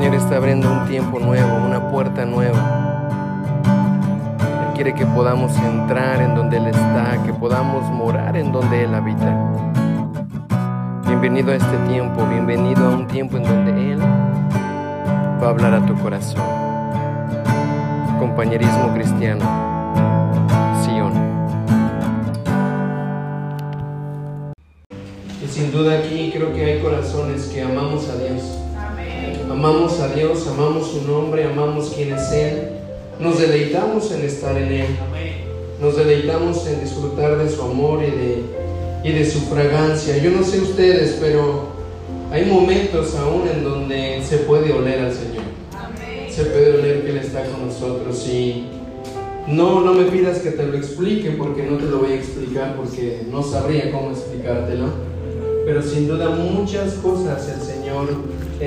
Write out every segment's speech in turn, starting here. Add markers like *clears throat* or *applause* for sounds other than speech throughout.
Señor está abriendo un tiempo nuevo, una puerta nueva. Él quiere que podamos entrar en donde Él está, que podamos morar en donde Él habita. Bienvenido a este tiempo, bienvenido a un tiempo en donde Él va a hablar a tu corazón. Compañerismo cristiano, Sion. Y sin duda aquí creo que hay corazones que amamos a Dios. Amamos a Dios, amamos su nombre, amamos quién es Él. Nos deleitamos en estar en Él. Nos deleitamos en disfrutar de su amor y de, y de su fragancia. Yo no sé ustedes, pero hay momentos aún en donde se puede oler al Señor. Se puede oler que Él está con nosotros y no, no me pidas que te lo explique porque no te lo voy a explicar porque no sabría cómo explicártelo. Pero sin duda muchas cosas el Señor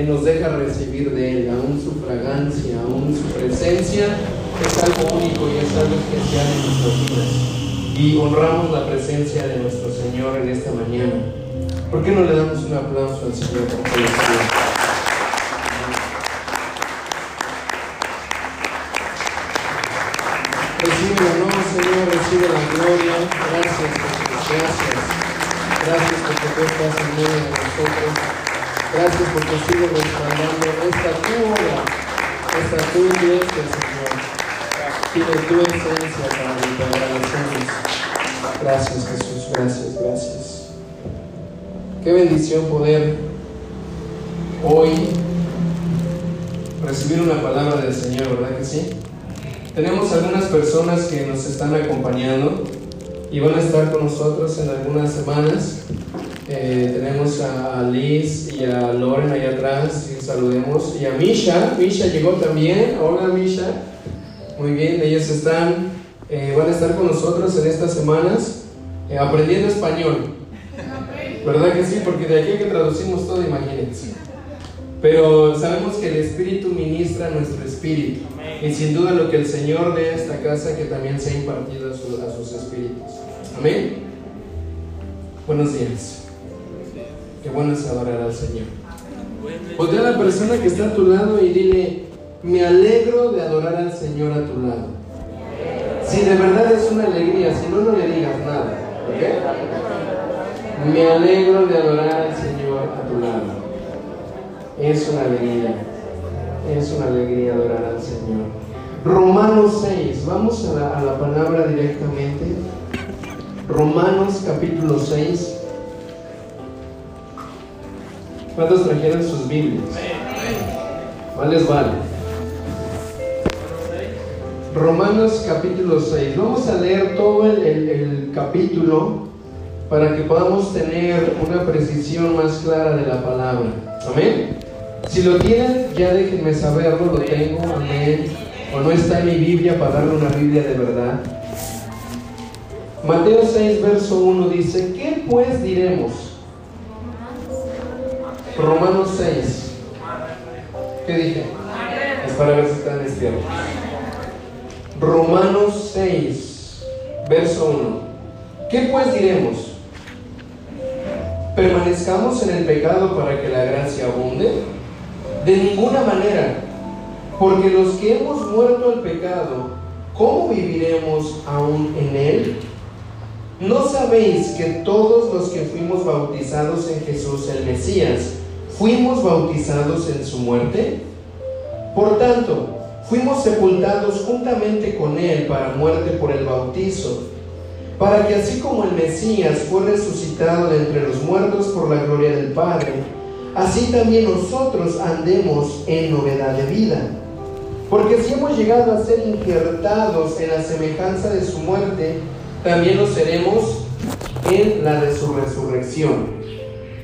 nos deja recibir de Él, aún su fragancia, aún su presencia, es algo único y es algo especial en nuestras vidas. Y honramos la presencia de nuestro Señor en esta mañana. ¿Por qué no le damos un aplauso al Señor por Recibe el honor, Señor, recibe la gloria. Gracias, Jesús, gracias. Gracias porque tú estás en medio de nosotros. Gracias porque sigues respaldando esta obra, esta tu iglesia, Señor. Tiene tu esencia los hombres. Gracias, Jesús. Gracias, gracias. Qué bendición poder hoy recibir una palabra del Señor, ¿verdad que sí? Tenemos algunas personas que nos están acompañando y van a estar con nosotros en algunas semanas. Eh, tenemos a, Liz y a Loren ahí atrás, y saludemos. Y a Misha, Misha llegó también. Hola Misha. Muy bien, ellos están, eh, van a estar con nosotros en estas semanas eh, aprendiendo español. ¿Verdad que sí? Porque de aquí que traducimos todo, imagínense. Pero sabemos que el Espíritu ministra nuestro espíritu. Y sin duda lo que el Señor dé a esta casa, que también se ha impartido a, a sus espíritus. Amén. Buenos días. Qué bueno es adorar al Señor. Podría a la persona que está a tu lado y dile, me alegro de adorar al Señor a tu lado. Si de verdad es una alegría, si no, no le digas nada. Me alegro de adorar al Señor a tu lado. Es una alegría. Es una alegría adorar al Señor. Romanos 6. Vamos a la, a la palabra directamente. Romanos capítulo 6. ¿Cuántos trajeron sus Biblias? ¿Cuáles vale? Romanos capítulo 6. Vamos a leer todo el, el, capítulo para que podamos tener una precisión más clara de la palabra. Amén. Si lo tienen, ya déjenme saberlo, lo tengo, amén. O no está en mi Biblia para darle una Biblia de verdad. Mateo 6, verso 1 dice, ¿qué pues diremos? Romanos 6. ¿Qué dije? Es para ver si están despiertos. Romanos 6, verso 1. ¿Qué pues diremos? ¿Permanezcamos en el pecado para que la gracia abunde? De ninguna manera, porque los que hemos muerto al pecado, ¿cómo viviremos aún en él? ¿No sabéis que todos los que fuimos bautizados en Jesús el Mesías, fuimos bautizados en su muerte? Por tanto, fuimos sepultados juntamente con Él para muerte por el bautizo, para que así como el Mesías fue resucitado de entre los muertos por la gloria del Padre, así también nosotros andemos en novedad de vida. Porque si hemos llegado a ser injertados en la semejanza de su muerte, también lo seremos en la de su resurrección.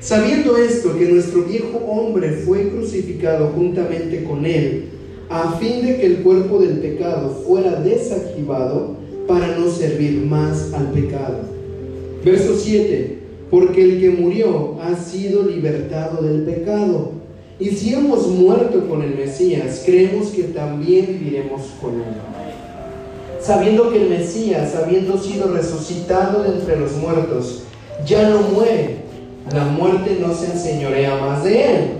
Sabiendo esto, que nuestro viejo hombre fue crucificado juntamente con él, a fin de que el cuerpo del pecado fuera desactivado para no servir más al pecado. Verso 7. Porque el que murió ha sido libertado del pecado. Y si hemos muerto con el Mesías, creemos que también viviremos con él. Sabiendo que el Mesías, habiendo sido resucitado de entre los muertos, ya no muere la muerte no se enseñorea más de él.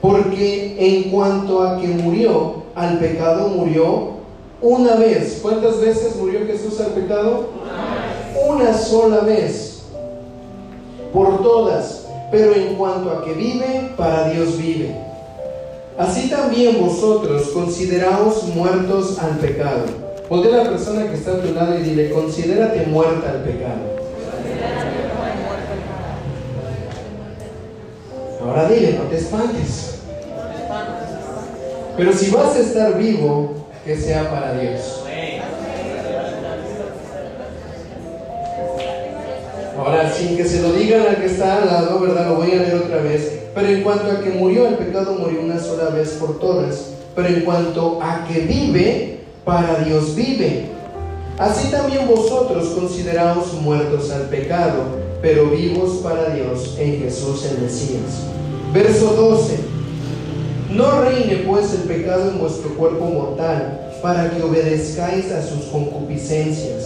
Porque en cuanto a que murió, al pecado murió una vez. ¿Cuántas veces murió Jesús al pecado? Una sola vez. Por todas. Pero en cuanto a que vive, para Dios vive. Así también vosotros consideraos muertos al pecado. Ponte a la persona que está a tu lado y dile, considérate muerta al pecado. Ahora dile, no te espantes. Pero si vas a estar vivo, que sea para Dios. Ahora, sin que se lo digan al que está al lado, ¿verdad? Lo voy a leer otra vez. Pero en cuanto a que murió, el pecado murió una sola vez por todas. Pero en cuanto a que vive, para Dios vive. Así también vosotros consideraos muertos al pecado, pero vivos para Dios en Jesús el Mesías. Verso 12. No reine pues el pecado en vuestro cuerpo mortal, para que obedezcáis a sus concupiscencias,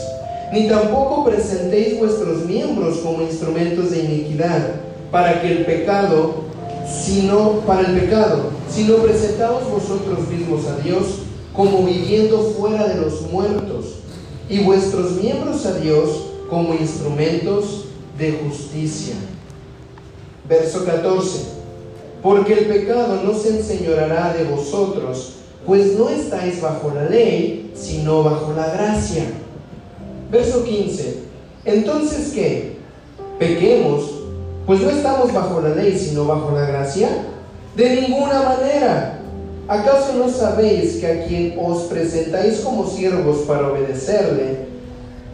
ni tampoco presentéis vuestros miembros como instrumentos de iniquidad, para que el pecado, sino para el pecado, sino presentaos vosotros mismos a Dios como viviendo fuera de los muertos, y vuestros miembros a Dios como instrumentos de justicia. Verso 14 porque el pecado no se enseñorará de vosotros, pues no estáis bajo la ley, sino bajo la gracia. Verso 15. Entonces, ¿qué? ¿Pequemos? Pues no estamos bajo la ley, sino bajo la gracia. De ninguna manera. ¿Acaso no sabéis que a quien os presentáis como siervos para obedecerle,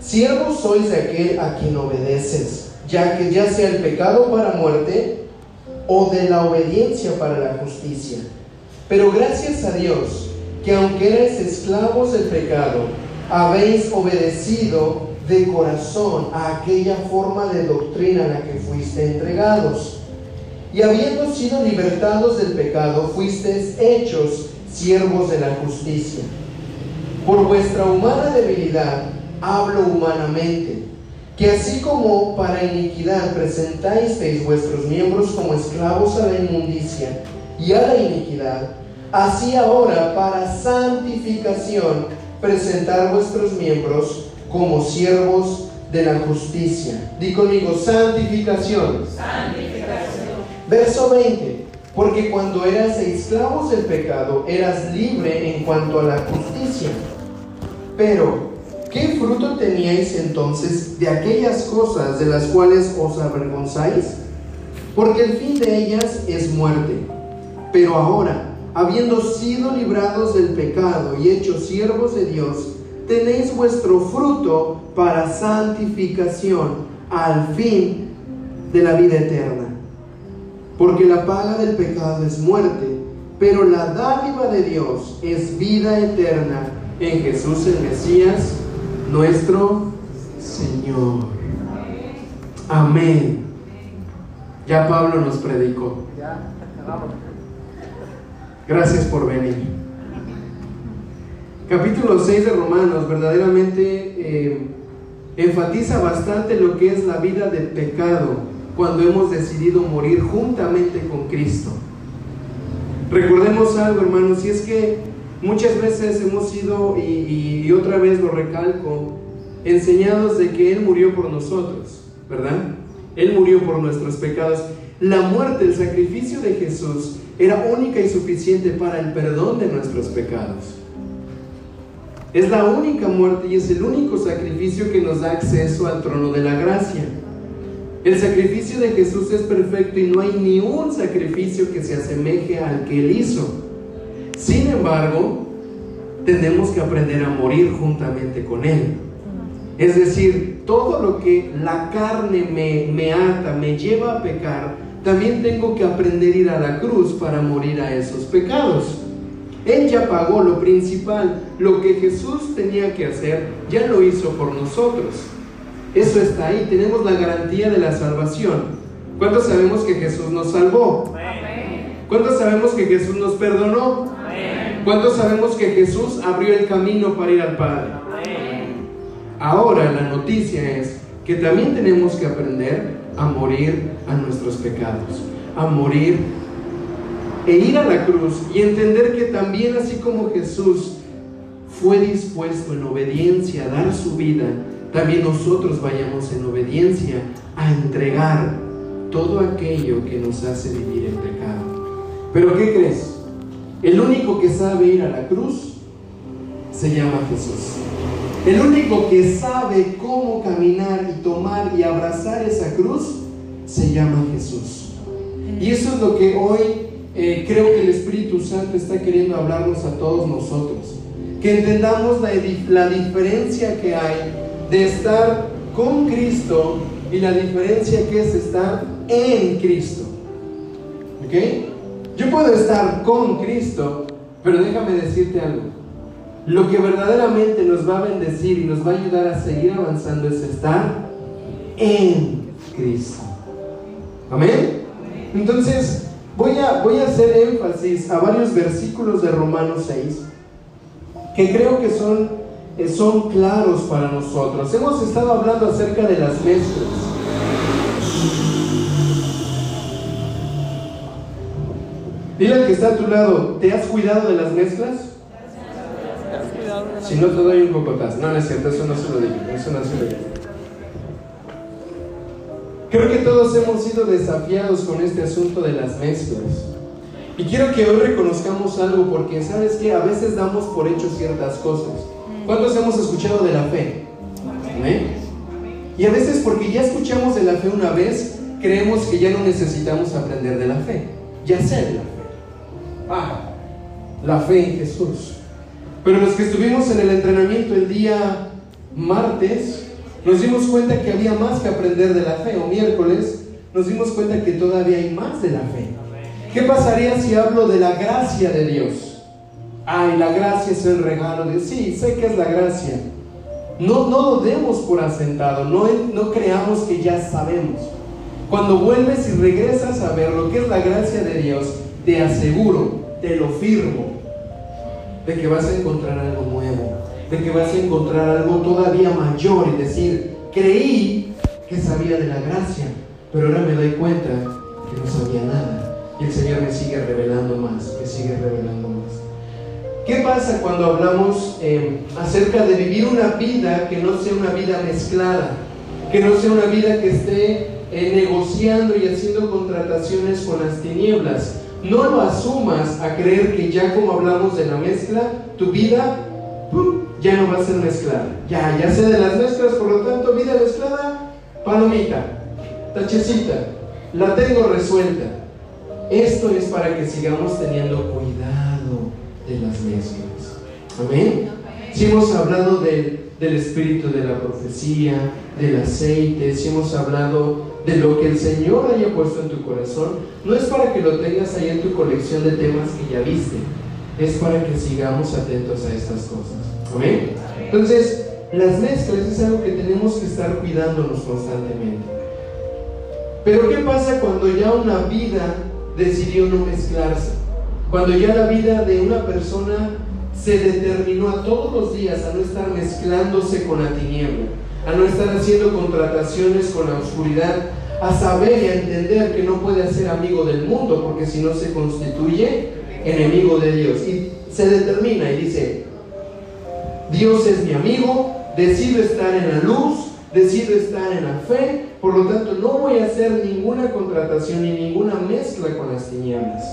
siervos sois de aquel a quien obedeces, ya que ya sea el pecado para muerte, o de la obediencia para la justicia. Pero gracias a Dios, que aunque erais esclavos del pecado, habéis obedecido de corazón a aquella forma de doctrina a la que fuiste entregados. Y habiendo sido libertados del pecado, fuisteis hechos siervos de la justicia. Por vuestra humana debilidad, hablo humanamente que así como para iniquidad presentáis vuestros miembros como esclavos a la inmundicia y a la iniquidad, así ahora para santificación presentar vuestros miembros como siervos de la justicia. Di conmigo, santificación. Santificación. Verso 20. Porque cuando eras esclavos del pecado, eras libre en cuanto a la justicia. Pero ¿Qué fruto teníais entonces de aquellas cosas de las cuales os avergonzáis? Porque el fin de ellas es muerte. Pero ahora, habiendo sido librados del pecado y hechos siervos de Dios, tenéis vuestro fruto para santificación al fin de la vida eterna. Porque la paga del pecado es muerte, pero la dádiva de Dios es vida eterna en Jesús el Mesías nuestro Señor. Amén. Ya Pablo nos predicó. Gracias por venir. Capítulo 6 de Romanos verdaderamente eh, enfatiza bastante lo que es la vida de pecado cuando hemos decidido morir juntamente con Cristo. Recordemos algo, hermanos, y es que Muchas veces hemos sido, y, otra vez lo recalco, enseñados de que Él murió por nosotros, ¿verdad? Él murió por nuestros pecados. La muerte, el sacrificio de Jesús era única y suficiente para el perdón de nuestros pecados. Es la única muerte y es el único sacrificio que nos da acceso al trono de la gracia. El sacrificio de Jesús es perfecto y no hay ni un sacrificio que se asemeje al que Él hizo. Sin embargo, tenemos que aprender a morir juntamente con Él. Es decir, todo lo que la carne me, me ata, me lleva a pecar, también tengo que aprender a ir a la cruz para morir a esos pecados. Él ya pagó lo principal, lo que Jesús tenía que hacer, ya lo hizo por nosotros. Eso está ahí, tenemos la garantía de la salvación. ¿Cuántos sabemos que Jesús nos salvó? ¿Cuántos sabemos que Jesús nos perdonó? ¿Cuántos sabemos que Jesús abrió el camino para ir al Padre? Ahora la noticia es que también tenemos que aprender a morir a nuestros pecados, a morir e ir a la cruz y entender que también así como Jesús fue dispuesto en obediencia a dar su vida, también nosotros vayamos en obediencia a entregar todo aquello que nos hace vivir el pecado. Pero ¿qué crees? El único que sabe ir a la cruz se llama Jesús. El único que sabe cómo caminar y tomar y abrazar esa cruz se llama Jesús. Y eso es lo que hoy eh, creo que el Espíritu Santo está queriendo hablarnos a todos nosotros. Que entendamos la, la diferencia que hay de estar con Cristo y la diferencia que es estar en Cristo. ¿Ok? Yo puedo estar con Cristo, pero déjame decirte algo. Lo que verdaderamente nos va a bendecir y nos va a ayudar a seguir avanzando es estar en Cristo. Amén. Entonces, voy a, voy a hacer énfasis a varios versículos de Romanos 6 que creo que son, eh, son claros para nosotros. Hemos estado hablando acerca de las mezclas. Dile al que está a tu lado, ¿te has cuidado de las mezclas? Si no te doy un cocotazo. No, no es cierto, eso no se lo digo. Eso no se lo digo. Creo que todos hemos sido desafiados con este asunto de las mezclas. Y quiero que hoy reconozcamos algo porque sabes que a veces damos por hecho ciertas cosas. ¿Cuántos hemos escuchado de la fe? ¿Amén? Y a veces porque ya escuchamos de la fe una vez, creemos que ya no necesitamos aprender de la fe. Ya sé. Ah, la fe en Jesús. Pero los que estuvimos en el entrenamiento el día martes, nos dimos cuenta que había más que aprender de la fe, o miércoles, nos dimos cuenta que todavía hay más de la fe. ¿Qué pasaría si hablo de la gracia de Dios? Ay, la gracia es el regalo de Sí, sé que es la gracia. No, no lo demos por asentado, no, no creamos que ya sabemos. Cuando vuelves y regresas a ver lo que es la gracia de Dios, te aseguro, te lo firmo, de que vas a encontrar algo nuevo, de que vas a encontrar algo todavía mayor y decir, creí que sabía de la gracia, pero ahora me doy cuenta que no sabía nada. Y el Señor me sigue revelando más, me sigue revelando más. ¿Qué pasa cuando hablamos eh, acerca de vivir una vida que no sea una vida mezclada? Que no sea una vida que esté eh, negociando y haciendo contrataciones con las tinieblas. No lo asumas a creer que ya como hablamos de la mezcla, tu vida ya no va a ser mezclada. Ya, ya sé de las mezclas, por lo tanto, vida mezclada, palomita, tachecita, la tengo resuelta. Esto es para que sigamos teniendo cuidado de las mezclas. Amén. Si hemos hablado del espíritu de la profecía, del aceite, si hemos hablado de lo que el Señor haya puesto en tu corazón, no es para que lo tengas ahí en tu colección de temas que ya viste, es para que sigamos atentos a estas cosas. Amén. Entonces, las mezclas es algo que tenemos que estar cuidándonos constantemente. Pero ¿qué pasa cuando ya una vida decidió no mezclarse? Cuando ya la vida de una persona se determinó a todos los días a no estar mezclándose con la tiniebla, a no estar haciendo contrataciones con la oscuridad, a saber y a entender que no puede ser amigo del mundo, porque si no se constituye enemigo de Dios. Y se determina y dice, Dios es mi amigo, decido estar en la luz, decido estar en la fe, por lo tanto no voy a hacer ninguna contratación ni ninguna mezcla con las tinieblas.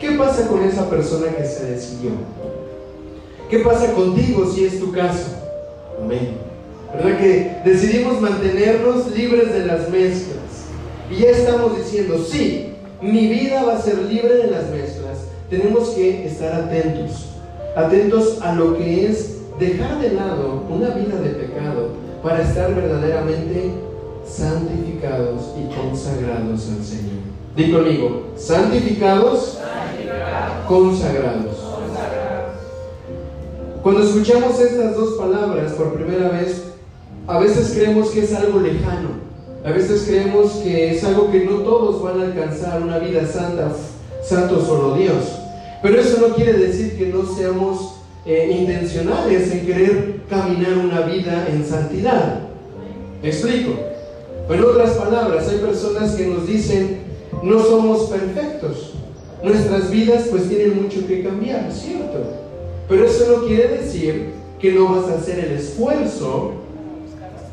¿Qué pasa con esa persona que se decidió? ¿Qué pasa contigo si es tu caso? Amén. ¿Verdad que decidimos mantenernos libres de las mezclas? Y ya estamos diciendo, sí, mi vida va a ser libre de las mezclas. Tenemos que estar atentos, atentos a lo que es dejar de lado una vida de pecado para estar verdaderamente santificados y consagrados al Señor. Di conmigo, santificados, consagrados. Cuando escuchamos estas dos palabras por primera vez, a veces creemos que es algo lejano, a veces creemos que es algo que no todos van a alcanzar, una vida santa, santo solo Dios. Pero eso no quiere decir que no seamos eh, intencionales en querer caminar una vida en santidad. ¿Me explico? En otras palabras, hay personas que nos dicen, no somos perfectos, nuestras vidas pues tienen mucho que cambiar, ¿cierto? Pero eso no quiere decir que no vas a hacer el esfuerzo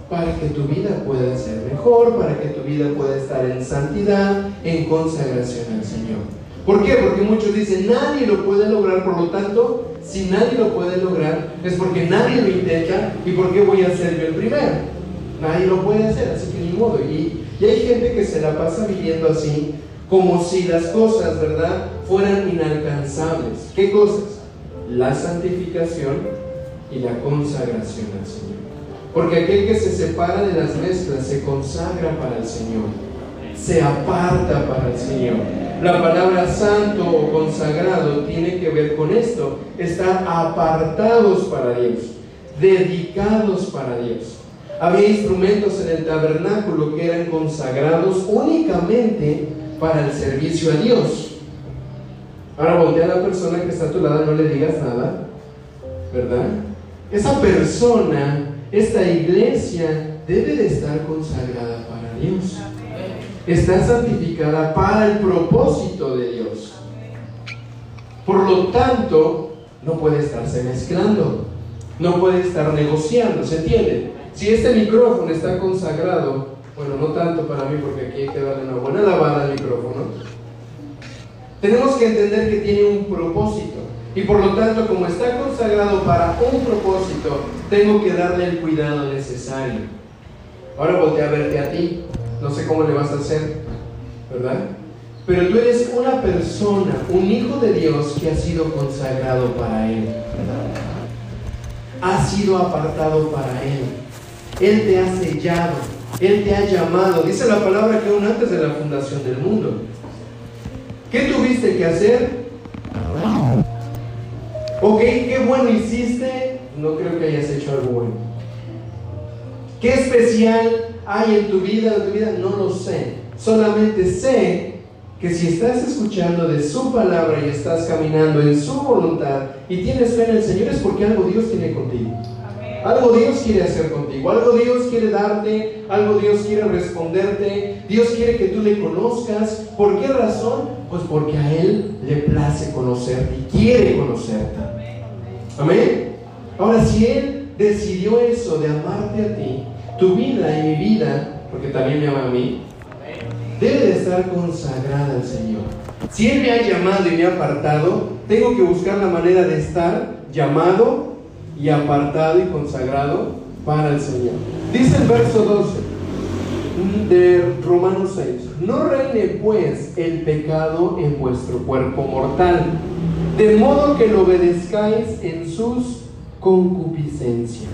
para que tu vida pueda ser mejor, para que tu vida pueda estar en santidad, en consagración al Señor. ¿Por qué? Porque muchos dicen, nadie lo puede lograr, por lo tanto, si nadie lo puede lograr, es porque nadie lo intenta y ¿por qué voy a ser yo el primero? Nadie lo puede hacer, así que ni modo. Y, y hay gente que se la pasa viviendo así, como si las cosas, ¿verdad?, fueran inalcanzables. ¿Qué cosas? La santificación y la consagración al Señor. Porque aquel que se separa de las mezclas se consagra para el Señor, se aparta para el Señor. La palabra santo o consagrado tiene que ver con esto, estar apartados para Dios, dedicados para Dios. Había instrumentos en el tabernáculo que eran consagrados únicamente para el servicio a Dios. Ahora voltea a la persona que está a tu lado, no le digas nada, ¿verdad? Esa persona, esta iglesia, debe de estar consagrada para Dios. Está santificada para el propósito de Dios. Por lo tanto, no puede estarse mezclando, no puede estar negociando, ¿se entiende? Si este micrófono está consagrado, bueno, no tanto para mí porque aquí hay que darle una buena lavada al micrófono, tenemos que entender que tiene un propósito. Y por lo tanto, como está consagrado para un propósito, tengo que darle el cuidado necesario. Ahora volteé a verte a ti. No sé cómo le vas a hacer, ¿verdad? Pero tú eres una persona, un hijo de Dios que ha sido consagrado para Él. Ha sido apartado para Él. Él te ha sellado. Él te ha llamado. Dice la palabra que aún antes de la fundación del mundo. ¿Qué tuviste que hacer? Ok, qué bueno hiciste, no creo que hayas hecho algo bueno. ¿Qué especial hay en tu vida, en tu vida? No lo sé. Solamente sé que si estás escuchando de su palabra y estás caminando en su voluntad y tienes fe en el Señor es porque algo Dios tiene contigo. Algo Dios quiere hacer contigo, algo Dios quiere darte, algo Dios quiere responderte, Dios quiere que tú le conozcas. ¿Por qué razón? Pues porque a Él le place conocerte y quiere conocerte. Amén. Ahora, si Él decidió eso de amarte a ti, tu vida y mi vida, porque también me ama a mí, debe de estar consagrada al Señor. Si Él me ha llamado y me ha apartado, tengo que buscar la manera de estar llamado y apartado y consagrado para el Señor. Dice el verso 12 de Romanos 6, no reine pues el pecado en vuestro cuerpo mortal, de modo que lo obedezcáis en sus concupiscencias.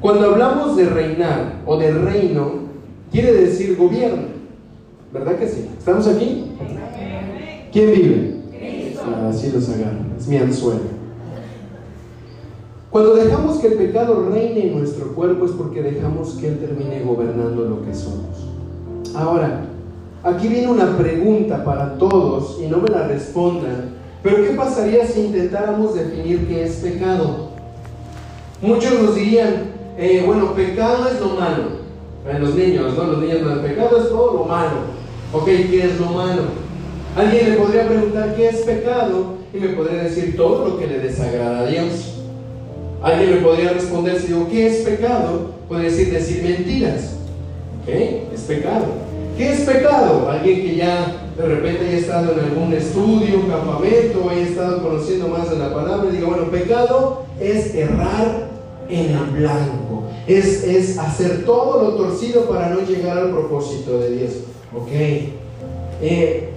Cuando hablamos de reinar o de reino, quiere decir gobierno, ¿verdad que sí? ¿Estamos aquí? ¿Quién vive? Ah, así los agarran, es mi anzuelo. Cuando dejamos que el pecado reine en nuestro cuerpo es porque dejamos que Él termine gobernando lo que somos. Ahora, aquí viene una pregunta para todos y no me la respondan, pero ¿qué pasaría si intentáramos definir qué es pecado? Muchos nos dirían, eh, bueno, pecado es lo malo. En los niños, ¿no? Los niños, no, pecado es todo lo malo. Ok, ¿qué es lo malo? Alguien le podría preguntar qué es pecado y me podría decir todo lo que le desagrada a Dios. Alguien me podría responder si digo, ¿qué es pecado? Puede decir decir mentiras. ¿Ok? Es pecado. ¿Qué es pecado? Alguien que ya de repente haya estado en algún estudio, campamento, haya estado conociendo más de la palabra diga, bueno, pecado es errar en el blanco. Es, es hacer todo lo torcido para no llegar al propósito de Dios. ¿Ok? Eh,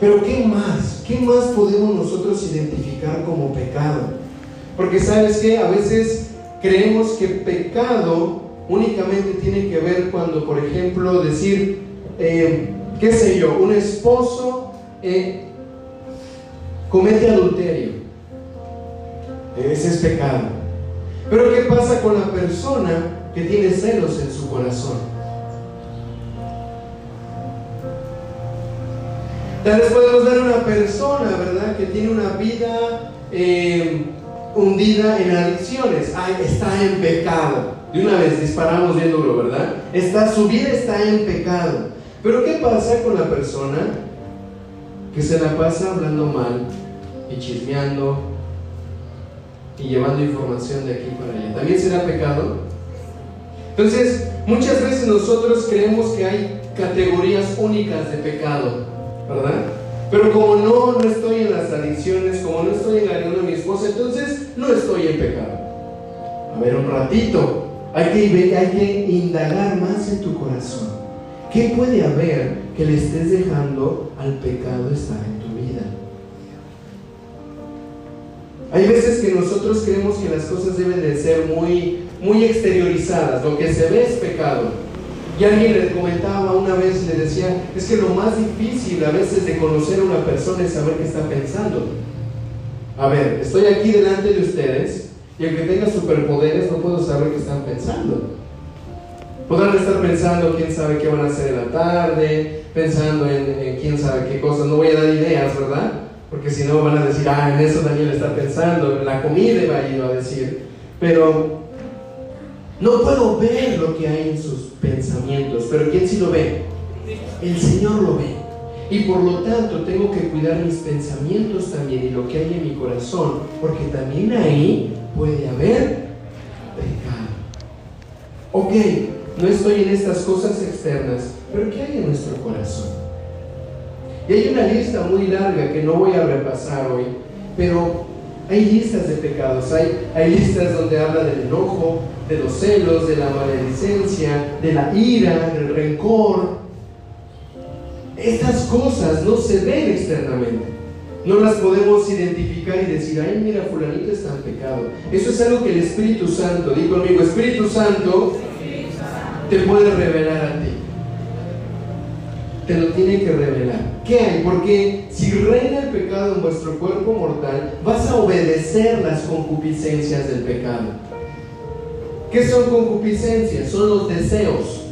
pero ¿qué más? ¿Qué más podemos nosotros identificar como pecado? Porque sabes que a veces creemos que pecado únicamente tiene que ver cuando, por ejemplo, decir, eh, qué sé yo, un esposo eh, comete adulterio. Ese es pecado. Pero ¿qué pasa con la persona que tiene celos en su corazón? Tal vez podemos ver una persona, ¿verdad?, que tiene una vida eh, hundida en adicciones. Está en pecado. De una vez disparamos bien duro, ¿verdad? Está, su vida está en pecado. Pero ¿qué pasa con la persona que se la pasa hablando mal y chismeando y llevando información de aquí para allá. ¿También será pecado? Entonces, muchas veces nosotros creemos que hay categorías únicas de pecado, ¿verdad? Pero como no, no estoy en las adicciones, como no estoy engañando a mi esposa, entonces no estoy en pecado. A ver, un ratito, hay que, hay que indagar más en tu corazón. ¿Qué puede haber que le estés dejando al pecado estar en tu vida? Hay veces que nosotros creemos que las cosas deben de ser muy, muy exteriorizadas. Lo que se ve es pecado. Y alguien le comentaba una vez, le decía, es que lo más difícil a veces de conocer a una persona es saber qué está pensando. A ver, estoy aquí delante de ustedes y el que tenga superpoderes no puedo saber qué están pensando. Podrán estar pensando quién sabe qué van a hacer en la tarde, pensando en, quién sabe qué cosas. No voy a dar ideas, ¿verdad? Porque si no van a decir, ah, en eso Daniel está pensando, en la comida va a ir a decir. Pero no puedo ver lo que hay en sus pensamientos, pero ¿quién sí lo ve? El Señor lo ve. Y por lo tanto tengo que cuidar mis pensamientos también y lo que hay en mi corazón, porque también ahí puede haber pecado. Ok, no estoy en estas cosas externas, pero ¿qué hay en nuestro corazón? Y hay una lista muy larga que no voy a repasar hoy, pero hay listas de pecados, hay, hay listas donde habla del enojo, de los celos, de la maledicencia, de la ira, del rencor. Estas cosas no se ven externamente. No las podemos identificar y decir, ay, mira, fulanito está en pecado. Eso es algo que el Espíritu Santo, digo conmigo, Espíritu Santo te puede revelar a ti. Te lo tiene que revelar. ¿Qué hay? Porque si reina el pecado en vuestro cuerpo mortal, vas a obedecer las concupiscencias del pecado. ¿Qué son concupiscencias? Son los deseos.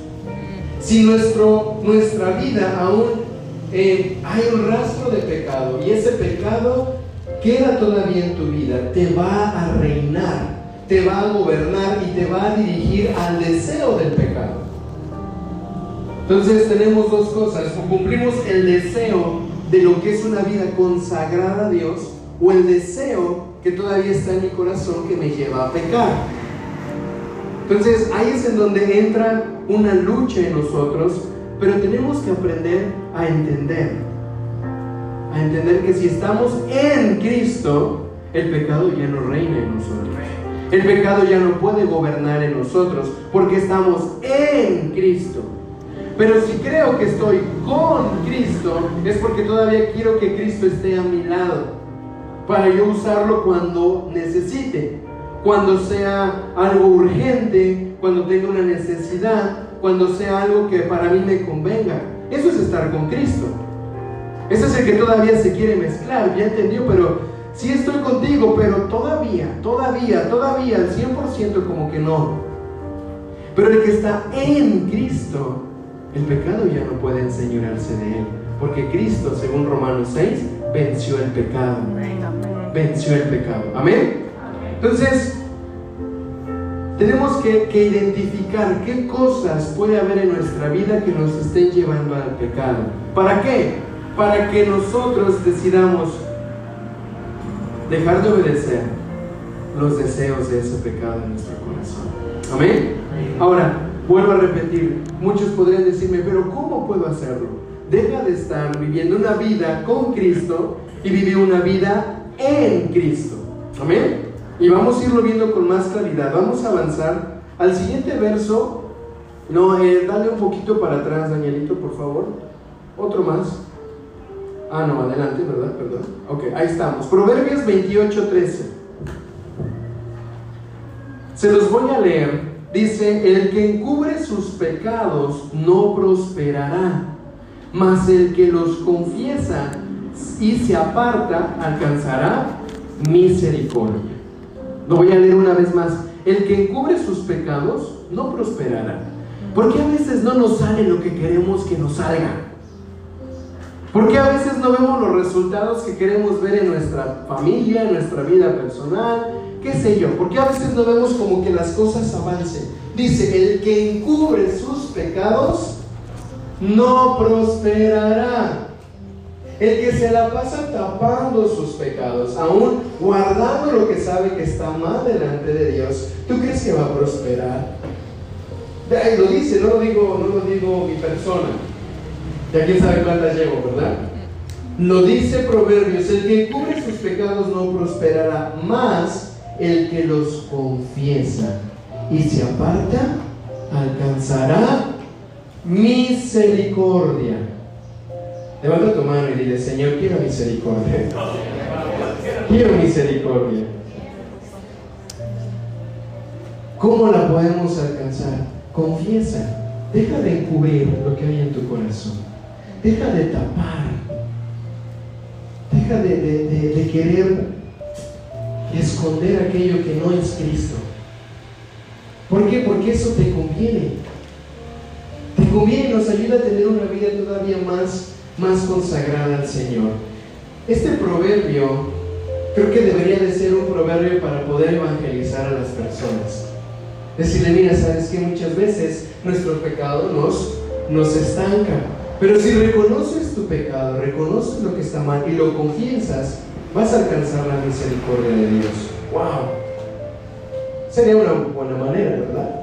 Si nuestro, nuestra vida aún eh, hay un rastro de pecado y ese pecado queda todavía en tu vida, te va a reinar, te va a gobernar y te va a dirigir al deseo del pecado. Entonces tenemos dos cosas, o cumplimos el deseo de lo que es una vida consagrada a Dios o el deseo que todavía está en mi corazón que me lleva a pecar. Entonces ahí es en donde entra una lucha en nosotros, pero tenemos que aprender a entender, a entender que si estamos en Cristo, el pecado ya no reina en nosotros. El pecado ya no puede gobernar en nosotros porque estamos en Cristo. Pero si creo que estoy con Cristo, es porque todavía quiero que Cristo esté a mi lado, para yo usarlo cuando necesite, cuando sea algo urgente, cuando tenga una necesidad, cuando sea algo que para mí me convenga. Eso es estar con Cristo. Ese es el que todavía se quiere mezclar, ya entendió, pero sí estoy contigo, pero todavía, todavía, todavía, al 100% como que no. Pero el que está en Cristo, el pecado ya no puede enseñarse de él, porque Cristo, según Romanos 6, venció el pecado. Venció el pecado. Amén. Entonces, tenemos que, que, identificar qué cosas puede haber en nuestra vida que nos estén llevando al pecado. ¿Para qué? Para que nosotros decidamos dejar de obedecer los deseos de ese pecado en nuestro corazón. Amén. Ahora, Vuelvo a repetir, muchos podrían decirme, pero ¿cómo puedo hacerlo? Deja de estar viviendo una vida con Cristo y vivir una vida en Cristo. Amén. Y vamos a irlo viendo con más claridad. Vamos a avanzar al siguiente verso. No, eh, dale un poquito para atrás, Danielito, por favor. Otro más. Ah, no, adelante, ¿verdad? Perdón. Ok, ahí estamos. Proverbios 28, 13. Se los voy a leer Dice, el que encubre sus pecados no prosperará, mas el que los confiesa y se aparta alcanzará misericordia. Lo voy a leer una vez más. El que encubre sus pecados no prosperará. Porque a veces no nos sale lo que queremos que nos salga? Porque a veces no vemos los resultados que queremos ver en nuestra familia, en nuestra vida personal, qué sé yo, porque a veces no vemos como que las cosas avancen. Dice, el que encubre sus pecados no prosperará. El que se la pasa tapando sus pecados, aún guardando lo que sabe que está mal delante de Dios, ¿tú crees que va a prosperar? Ahí lo dice, no lo digo, no lo digo mi persona. Ya quién sabe cuántas llevo, ¿verdad? Lo dice Proverbios, el que cubre sus pecados no prosperará, más el que los confiesa y se aparta alcanzará misericordia. Levanta tu mano y dile, Señor, quiero misericordia. Quiero misericordia. ¿Cómo la podemos alcanzar? Confiesa. Deja de encubrir lo que hay en tu corazón. Deja de tapar. Deja de, querer esconder aquello que no es Cristo. ¿Por qué? Porque eso te conviene. Te conviene y nos ayuda a tener una vida todavía más, más consagrada al Señor. Este proverbio creo que debería de ser un proverbio para poder evangelizar a las personas. Decirle, mira, sabes que muchas veces nuestro pecado nos, nos estanca. Pero si reconoces tu pecado, reconoces lo que está mal y lo confiesas, vas a alcanzar la misericordia de Dios. ¡Wow! Sería una buena manera, ¿verdad?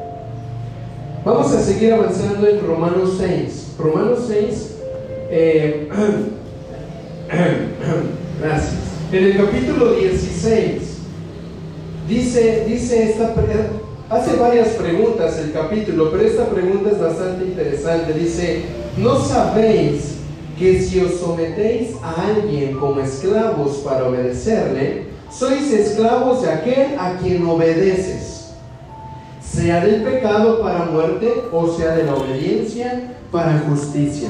Vamos a seguir avanzando en Romanos 6. Romanos 6, eh, *clears throat* gracias. En el capítulo 16, dice, dice esta, hace varias preguntas el capítulo, pero esta pregunta es bastante interesante. Dice, ¿no sabéis que si os sometéis a alguien como esclavos para obedecerle, sois esclavos de aquel a quien obedeces, sea del pecado para muerte o sea de la obediencia para justicia.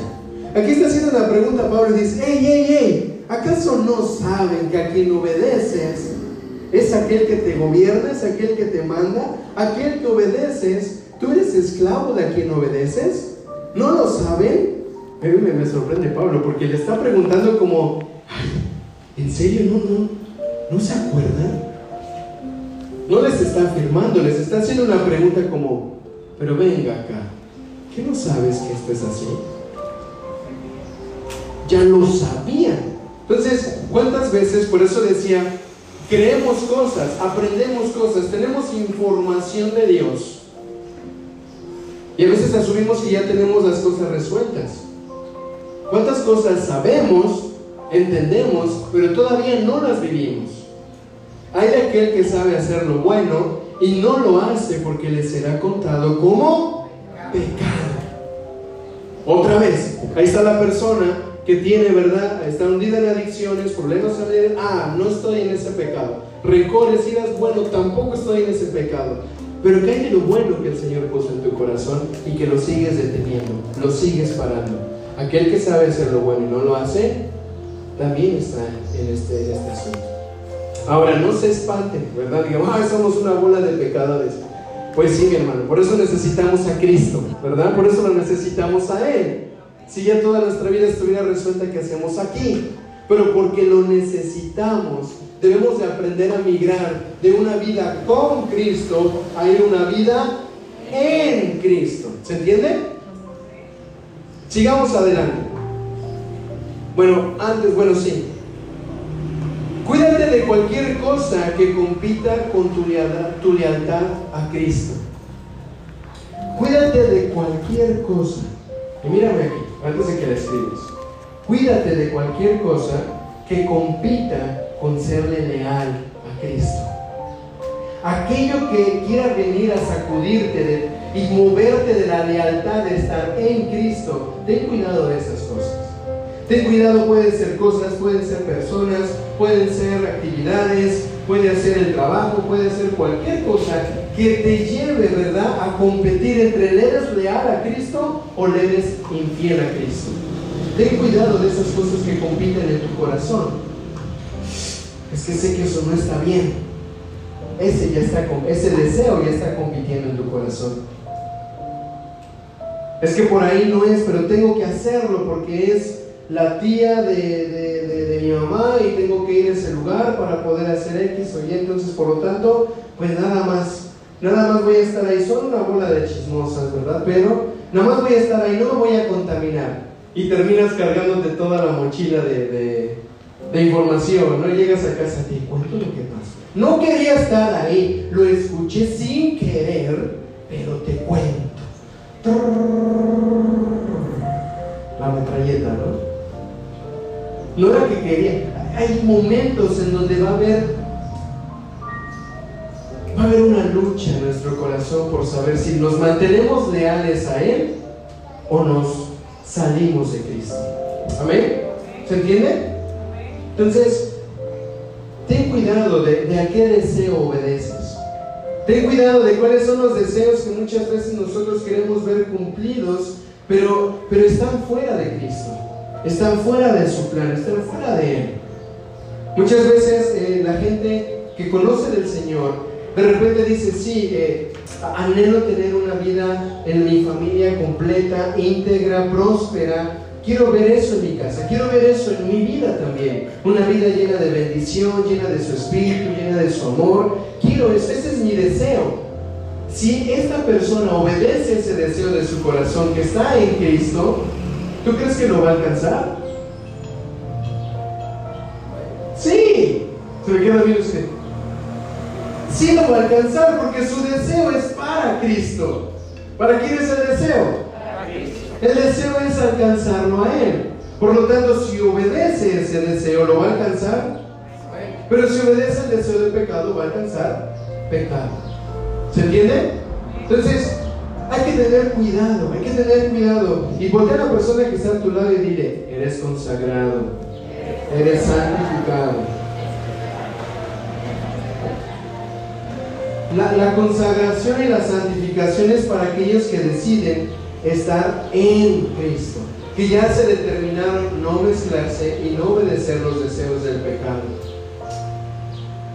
Aquí está haciendo una pregunta, Pablo dice, hey, hey, hey, ¿acaso no saben que a quien obedeces es aquel que te gobierna, es aquel que te manda, aquel que obedeces, tú eres esclavo de a quien obedeces? ¿No lo saben? A me, sorprende Pablo porque le está preguntando como, ¿en serio no, no, ¿No se acuerdan? No les está afirmando, les está haciendo una pregunta como, pero venga acá, ¿qué no sabes que esto es así? Ya lo sabían. Entonces, ¿cuántas veces, por eso decía, creemos cosas, aprendemos cosas, tenemos información de Dios? Y a veces asumimos que ya tenemos las cosas resueltas. ¿Cuántas cosas sabemos, entendemos, pero todavía no las vivimos? Hay de aquel que sabe hacer lo bueno y no lo hace porque le será contado como pecado. Otra vez, ahí está la persona que tiene, ¿verdad? Está hundida en adicciones, problemas familiares. Ah, no estoy en ese pecado. Rencores, iras, bueno, tampoco estoy en ese pecado. Pero que hay de lo bueno que el Señor puso en tu corazón y que lo sigues deteniendo, lo sigues parando. Aquel que sabe hacer lo bueno y no lo hace, también está en este, en este asunto. Ahora, no se espanten, ¿verdad? Digamos, ah, somos una bola de pecadores. Pues sí, mi hermano, por eso necesitamos a Cristo, ¿verdad? Por eso lo necesitamos a Él. Si ya toda nuestra vida estuviera resuelta, ¿qué hacemos aquí? Pero porque lo necesitamos, debemos de aprender a migrar de una vida con Cristo a ir una vida en Cristo. ¿Se entiende? Sigamos adelante. Bueno, antes, bueno, sí. Cuídate de cualquier cosa que compita con tu lealtad, a Cristo. Cuídate de cualquier cosa. Y mírame aquí, antes de que la escribas. Cuídate de cualquier cosa que compita con serle leal a Cristo. Aquello que quiera venir a sacudirte y moverte de la lealtad de estar en Cristo, ten cuidado de esas cosas. Ten cuidado, pueden ser cosas, pueden ser personas, pueden ser actividades, puede ser el trabajo, puede ser cualquier cosa que te lleve, ¿verdad?, a competir entre le eres leal a Cristo o le eres infiel a Cristo. Ten cuidado de esas cosas que compiten en tu corazón. Es que sé que eso no está bien. Ese, ya está, ese deseo ya está compitiendo en tu corazón. Es que por ahí no es, pero tengo que hacerlo porque es la tía de, mi mamá y tengo que ir a ese lugar para poder hacer X o Y. Entonces, por lo tanto, pues nada más, nada más voy a estar ahí. Son una bola de chismosas, ¿verdad? Pero nada más voy a estar ahí, no me voy a contaminar. y terminas cargándote toda la mochila de, de, información, ¿no? Llegas a casa, te cuento lo que pasa. No quería estar ahí, lo escuché sin querer, pero te cuento. La metralleta, ¿no? No era que quería. Hay momentos en donde va a haber va a haber una lucha en nuestro corazón por saber si nos mantenemos leales a Él o nos salimos de Cristo. Amén. ¿Se entiende? Entonces, ten cuidado de, a qué deseo obedeces. Ten cuidado de cuáles son los deseos que muchas veces nosotros queremos ver cumplidos, pero, pero están fuera de Cristo. Están fuera de su plan, están fuera de Él. Muchas veces eh, la gente que conoce del Señor de repente dice, sí, eh, anhelo tener una vida en mi familia completa, íntegra, próspera. Quiero ver eso en mi casa, quiero ver eso en mi vida también. Una vida llena de bendición, llena de su espíritu, llena de su amor. Quiero eso, ese es mi deseo. Si esta persona obedece ese deseo de su corazón que está en Cristo, ¿tú crees que lo va a alcanzar? Sí. Se me queda bien usted sí lo va a alcanzar porque su deseo es para Cristo. ¿Para quién es el deseo? El deseo es alcanzarlo a Él. Por lo tanto, si obedece ese deseo, ¿lo va a alcanzar? Pero si obedece el deseo del pecado, va a alcanzar pecado. ¿Se entiende? Entonces, hay que tener cuidado, hay que tener cuidado. Y voltea a la persona que está a tu lado y dile, eres consagrado, eres santificado La, consagración y la santificación es para aquellos que deciden estar en Cristo, que ya se determinaron no mezclarse y no obedecer los deseos del pecado.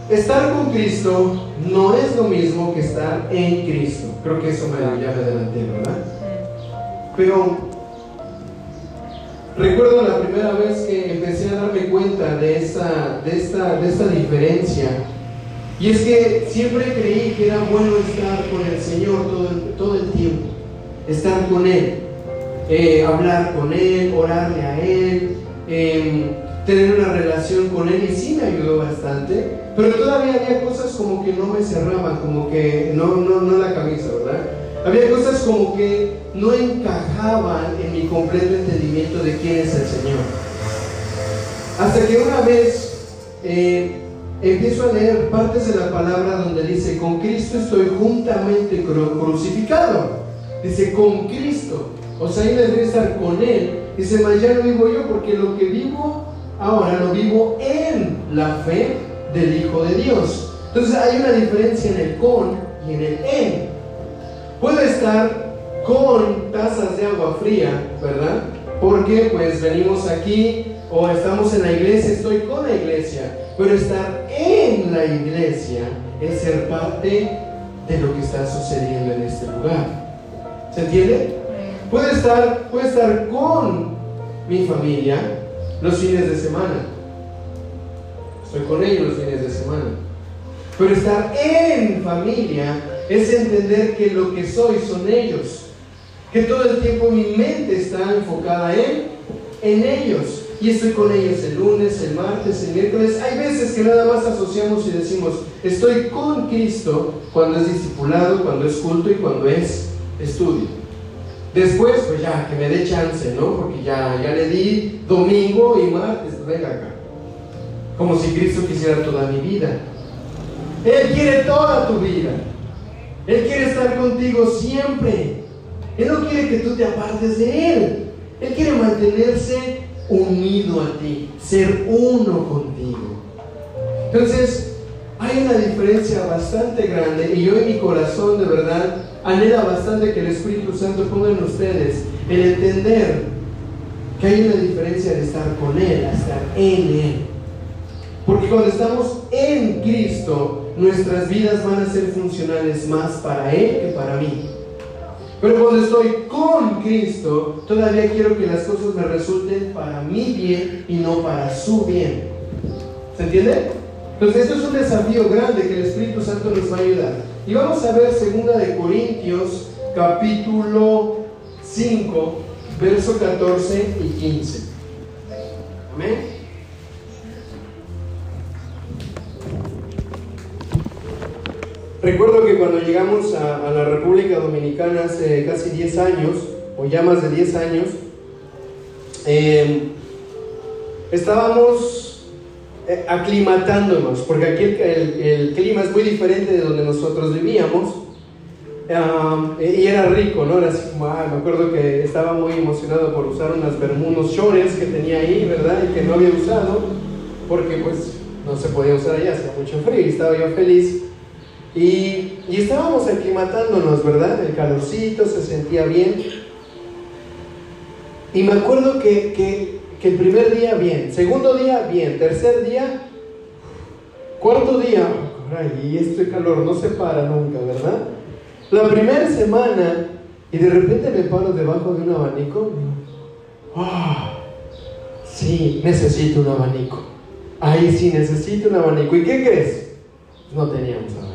Estar con Cristo no es lo mismo que estar en Cristo. Creo que eso me, ya me adelanté, ¿verdad? Pero recuerdo la primera vez que empecé a darme cuenta de de esta, de esta diferencia y es que siempre creí que era bueno estar con el Señor todo el, todo el tiempo, estar con Él, eh, hablar con Él, orarle a Él, em, tener una relación con Él y sí me ayudó bastante, pero todavía había cosas como que no me cerraban, como que no, no, no la camisa, ¿verdad? Había cosas como que no encajaban en mi completo entendimiento de quién es el Señor. Hasta que una vez eh, empiezo a leer partes de la palabra donde dice, con Cristo estoy juntamente crucificado. Dice, con Cristo. O sea, ahí debería estar con Él. Dice, mas ya no vivo yo porque lo que vivo ahora lo vivo en la fe del Hijo de Dios. Entonces hay una diferencia en el con y en el en. Puedo estar con tazas de agua fría, ¿verdad? Porque pues venimos aquí o estamos en la iglesia, estoy con la iglesia, pero estar en la iglesia es ser parte de lo que está sucediendo en este lugar. ¿Se entiende? Puede estar, puede estar con mi familia los fines de semana. Estoy con ellos los fines de semana. Pero estar en familia es entender que lo que soy son ellos. Que todo el tiempo mi mente está enfocada en, en ellos y estoy con ellos el lunes, el martes, el miércoles. Hay veces que nada más asociamos y decimos, estoy con Cristo cuando es discipulado, cuando es culto y cuando es estudio. Después, pues ya, que me dé chance, ¿no? Porque ya, ya le di domingo y martes, venga acá. Como si Cristo quisiera toda mi vida. Él quiere toda tu vida. Él quiere estar contigo siempre. Él no quiere que tú te apartes de Él. Él quiere mantenerse unido a ti, ser uno contigo. Entonces, hay una diferencia bastante grande y yo en mi corazón de verdad anhela bastante que el Espíritu Santo ponga en ustedes el entender que hay una diferencia de estar con Él a estar en Él. Porque cuando estamos en Cristo, nuestras vidas van a ser funcionales más para Él que para mí. Pero cuando estoy con Cristo, todavía quiero que las cosas me resulten para mi bien y no para su bien. ¿Se entiende? Entonces esto es un desafío grande que el Espíritu Santo nos va a ayudar. Y vamos a ver segunda de Corintios capítulo 5, verso 14 y 15. Amén. Recuerdo que cuando llegamos a, la República Dominicana hace casi 10 años, o ya más de 10 años, eh, estábamos eh, aclimatándonos, porque aquí el, clima es muy diferente de donde nosotros vivíamos. y era rico, ¿no? Era así como, ah, me acuerdo que estaba muy emocionado por usar unas bermudas shorts que tenía ahí, ¿verdad? Y que no había usado, porque pues no se podía usar allá, hacía mucho frío y estaba yo feliz. Y, y estábamos aclimatándonos, ¿verdad? El calorcito se sentía bien. Y me acuerdo que, que que el primer día bien, segundo día bien, tercer día, cuarto día, y este calor no se para nunca, ¿verdad? La primera semana, y de repente me paro debajo de un abanico, ah, sí, necesito un abanico. Ahí sí necesito un abanico. ¿Y qué crees? No teníamos abanico.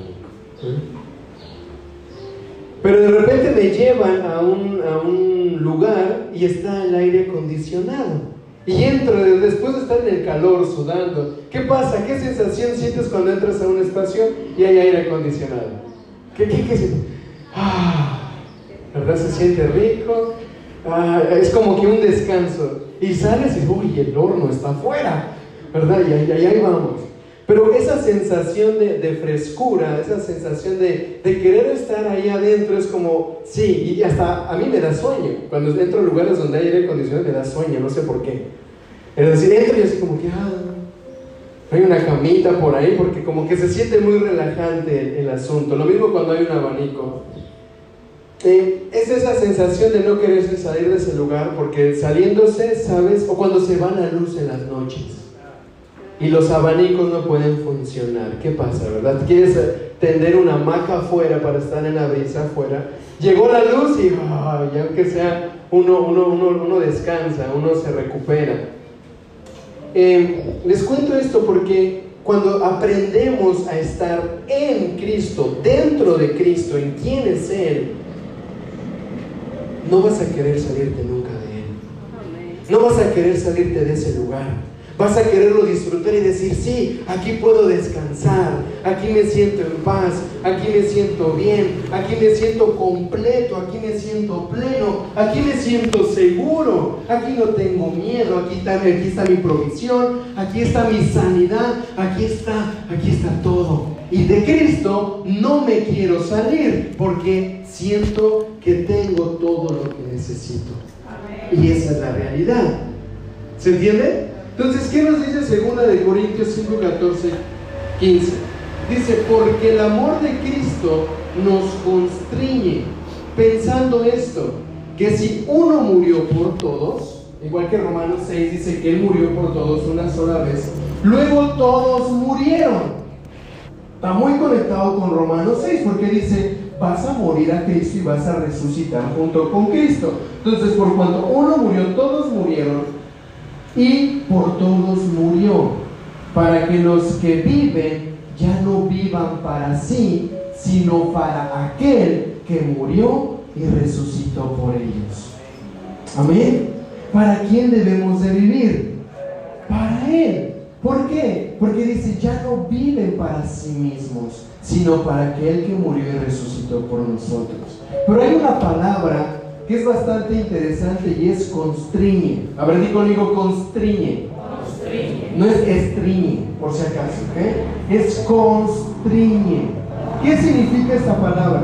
Pero de repente me llevan a un, a un lugar y está el aire acondicionado. Y entro después de estar en el calor, sudando. ¿Qué pasa? ¿Qué sensación sientes cuando entras a un espacio y hay aire acondicionado? ¿Qué, qué, qué? Ah, ¿verdad? Se siente rico. Ah, es como que un descanso. Y sales y, uy, el horno está afuera. ¿Verdad? Y ahí, ahí vamos. Pero esa sensación de, de frescura, esa sensación de, de, querer estar ahí adentro es como, sí, y hasta a mí me da sueño. Cuando entro a lugares donde hay aire acondicionado me da sueño, no sé por qué. Es decir, entro y así como que, ah, hay una camita por ahí, porque como que se siente muy relajante el, asunto. Lo mismo cuando hay un abanico. Eh, es esa sensación de no quererse salir de ese lugar, porque saliéndose, ¿sabes? O cuando se va la luz en las noches y los abanicos no pueden funcionar. ¿Qué pasa, verdad? Quieres tender una hamaca afuera para estar en la brisa afuera. Llegó la luz y ya aunque sea uno, uno, uno, uno, descansa, uno se recupera. Eh, les cuento esto porque cuando aprendemos a estar en Cristo, dentro de Cristo, en quién es Él, no vas a querer salirte nunca de Él. No vas a querer salirte de ese lugar. Vas a quererlo disfrutar y decir, sí, aquí puedo descansar, aquí me siento en paz, aquí me siento bien, aquí me siento completo, aquí me siento pleno, aquí me siento seguro, aquí no tengo miedo, aquí está, aquí está mi provisión, aquí está mi sanidad, aquí está, aquí está todo. Y de Cristo no me quiero salir porque siento que tengo todo lo que necesito. Y esa es la realidad. ¿Se entiende? Entonces, ¿qué nos dice segunda de Corintios 5, 14, 15? Dice, porque el amor de Cristo nos constriñe, pensando esto, que si uno murió por todos, igual que Romanos 6 dice que él murió por todos una sola vez, luego todos murieron. Está muy conectado con Romanos 6 porque dice, vas a morir a Cristo y vas a resucitar junto con Cristo. Entonces, por cuanto uno murió, todos murieron y por todos murió, para que los que viven ya no vivan para sí, sino para aquel que murió y resucitó por ellos. Amén. ¿Para quién debemos de vivir? Para Él. ¿Por qué? Porque dice, ya no viven para sí mismos, sino para aquel que murió y resucitó por nosotros. Pero hay una palabra que es bastante interesante y es constriñe. A ver, di conmigo, constriñe. constriñe. No es estriñe, por si acaso, ¿ok? Es constriñe. ¿Qué significa esta palabra?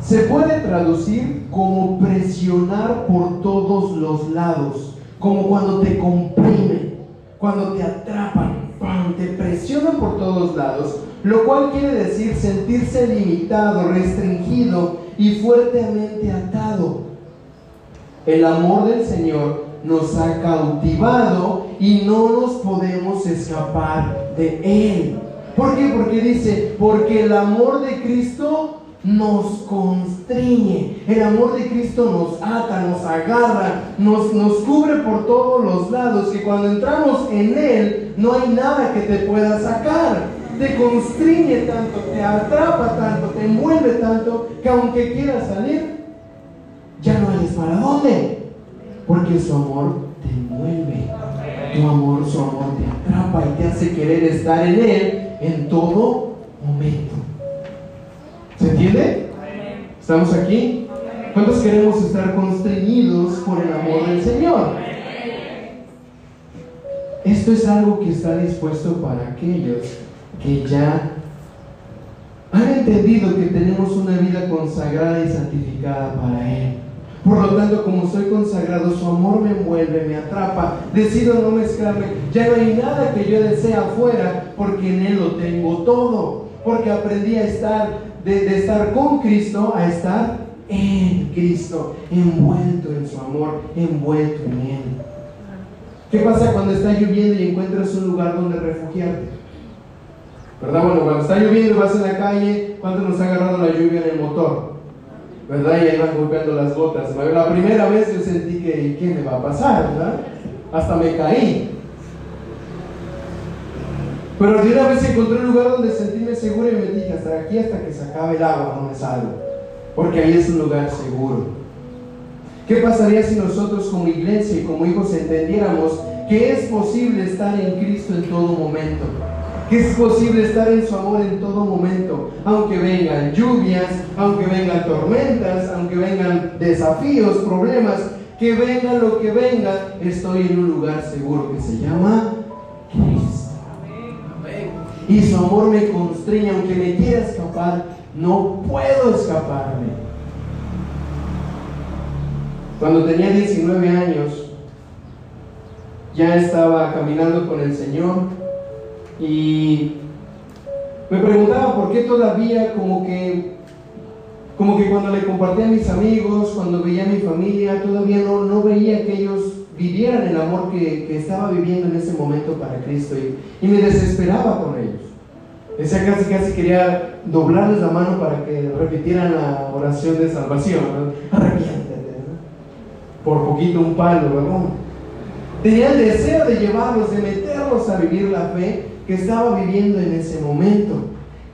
Se puede traducir como presionar por todos los lados, como cuando te comprimen, cuando te atrapan, te presionan por todos lados, lo cual quiere decir sentirse limitado, restringido y fuertemente atado. El amor del Señor nos ha cautivado y no nos podemos escapar de Él. ¿Por qué? Porque dice, porque el amor de Cristo nos constriñe. El amor de Cristo nos ata, nos agarra, nos, nos cubre por todos los lados, que cuando entramos en Él no hay nada que te pueda sacar te constriñe tanto, te atrapa tanto, te envuelve tanto, que aunque quieras salir, ya no hayas para dónde. Porque su amor te envuelve. Tu amor, su amor te atrapa y te hace querer estar en Él en todo momento. ¿Se entiende? ¿Estamos aquí? ¿Cuántos queremos estar constreñidos por el amor del Señor? Esto es algo que está dispuesto para aquellos que ya han entendido que tenemos una vida consagrada y santificada para Él. Por lo tanto, como soy consagrado, su amor me envuelve, me atrapa, decido no mezclarme. Ya no hay nada que yo desee afuera porque en Él lo tengo todo. Porque aprendí a estar, de, de estar con Cristo a estar en Cristo, envuelto en su amor, envuelto en Él. ¿Qué pasa cuando está lloviendo y encuentras un lugar donde refugiarte? ¿Verdad? Bueno, cuando está lloviendo y vas en la calle, ¿cuánto nos ha agarrado la lluvia en el motor? ¿Verdad? Y ahí van golpeando las gotas. La primera vez yo sentí que, ¿qué me va a pasar? ¿verdad? Hasta me caí. Pero de una vez encontré un lugar donde sentirme seguro y me dije, hasta aquí, hasta que se acabe el agua, no me salgo. Porque ahí es un lugar seguro. ¿Qué pasaría si nosotros como iglesia y como hijos entendiéramos que es posible estar en Cristo en todo momento? Es posible estar en su amor en todo momento, aunque vengan lluvias, aunque vengan tormentas, aunque vengan desafíos, problemas, que venga lo que venga, estoy en un lugar seguro que se llama Cristo. Y su amor me constriña, aunque me quiera escapar, no puedo escaparme. Cuando tenía 19 años, ya estaba caminando con el Señor y me preguntaba por qué todavía como que, como que cuando le compartía a mis amigos, cuando veía a mi familia, todavía no, no veía que ellos vivieran el amor que, que estaba viviendo en ese momento para Cristo y, y me desesperaba con ellos. Decía casi, casi quería doblarles la mano para que repitieran la oración de salvación. ¿no? Por poquito un palo, ¿verdad? Tenía el deseo de llevarlos, de meterlos a vivir la fe estaba viviendo en ese momento.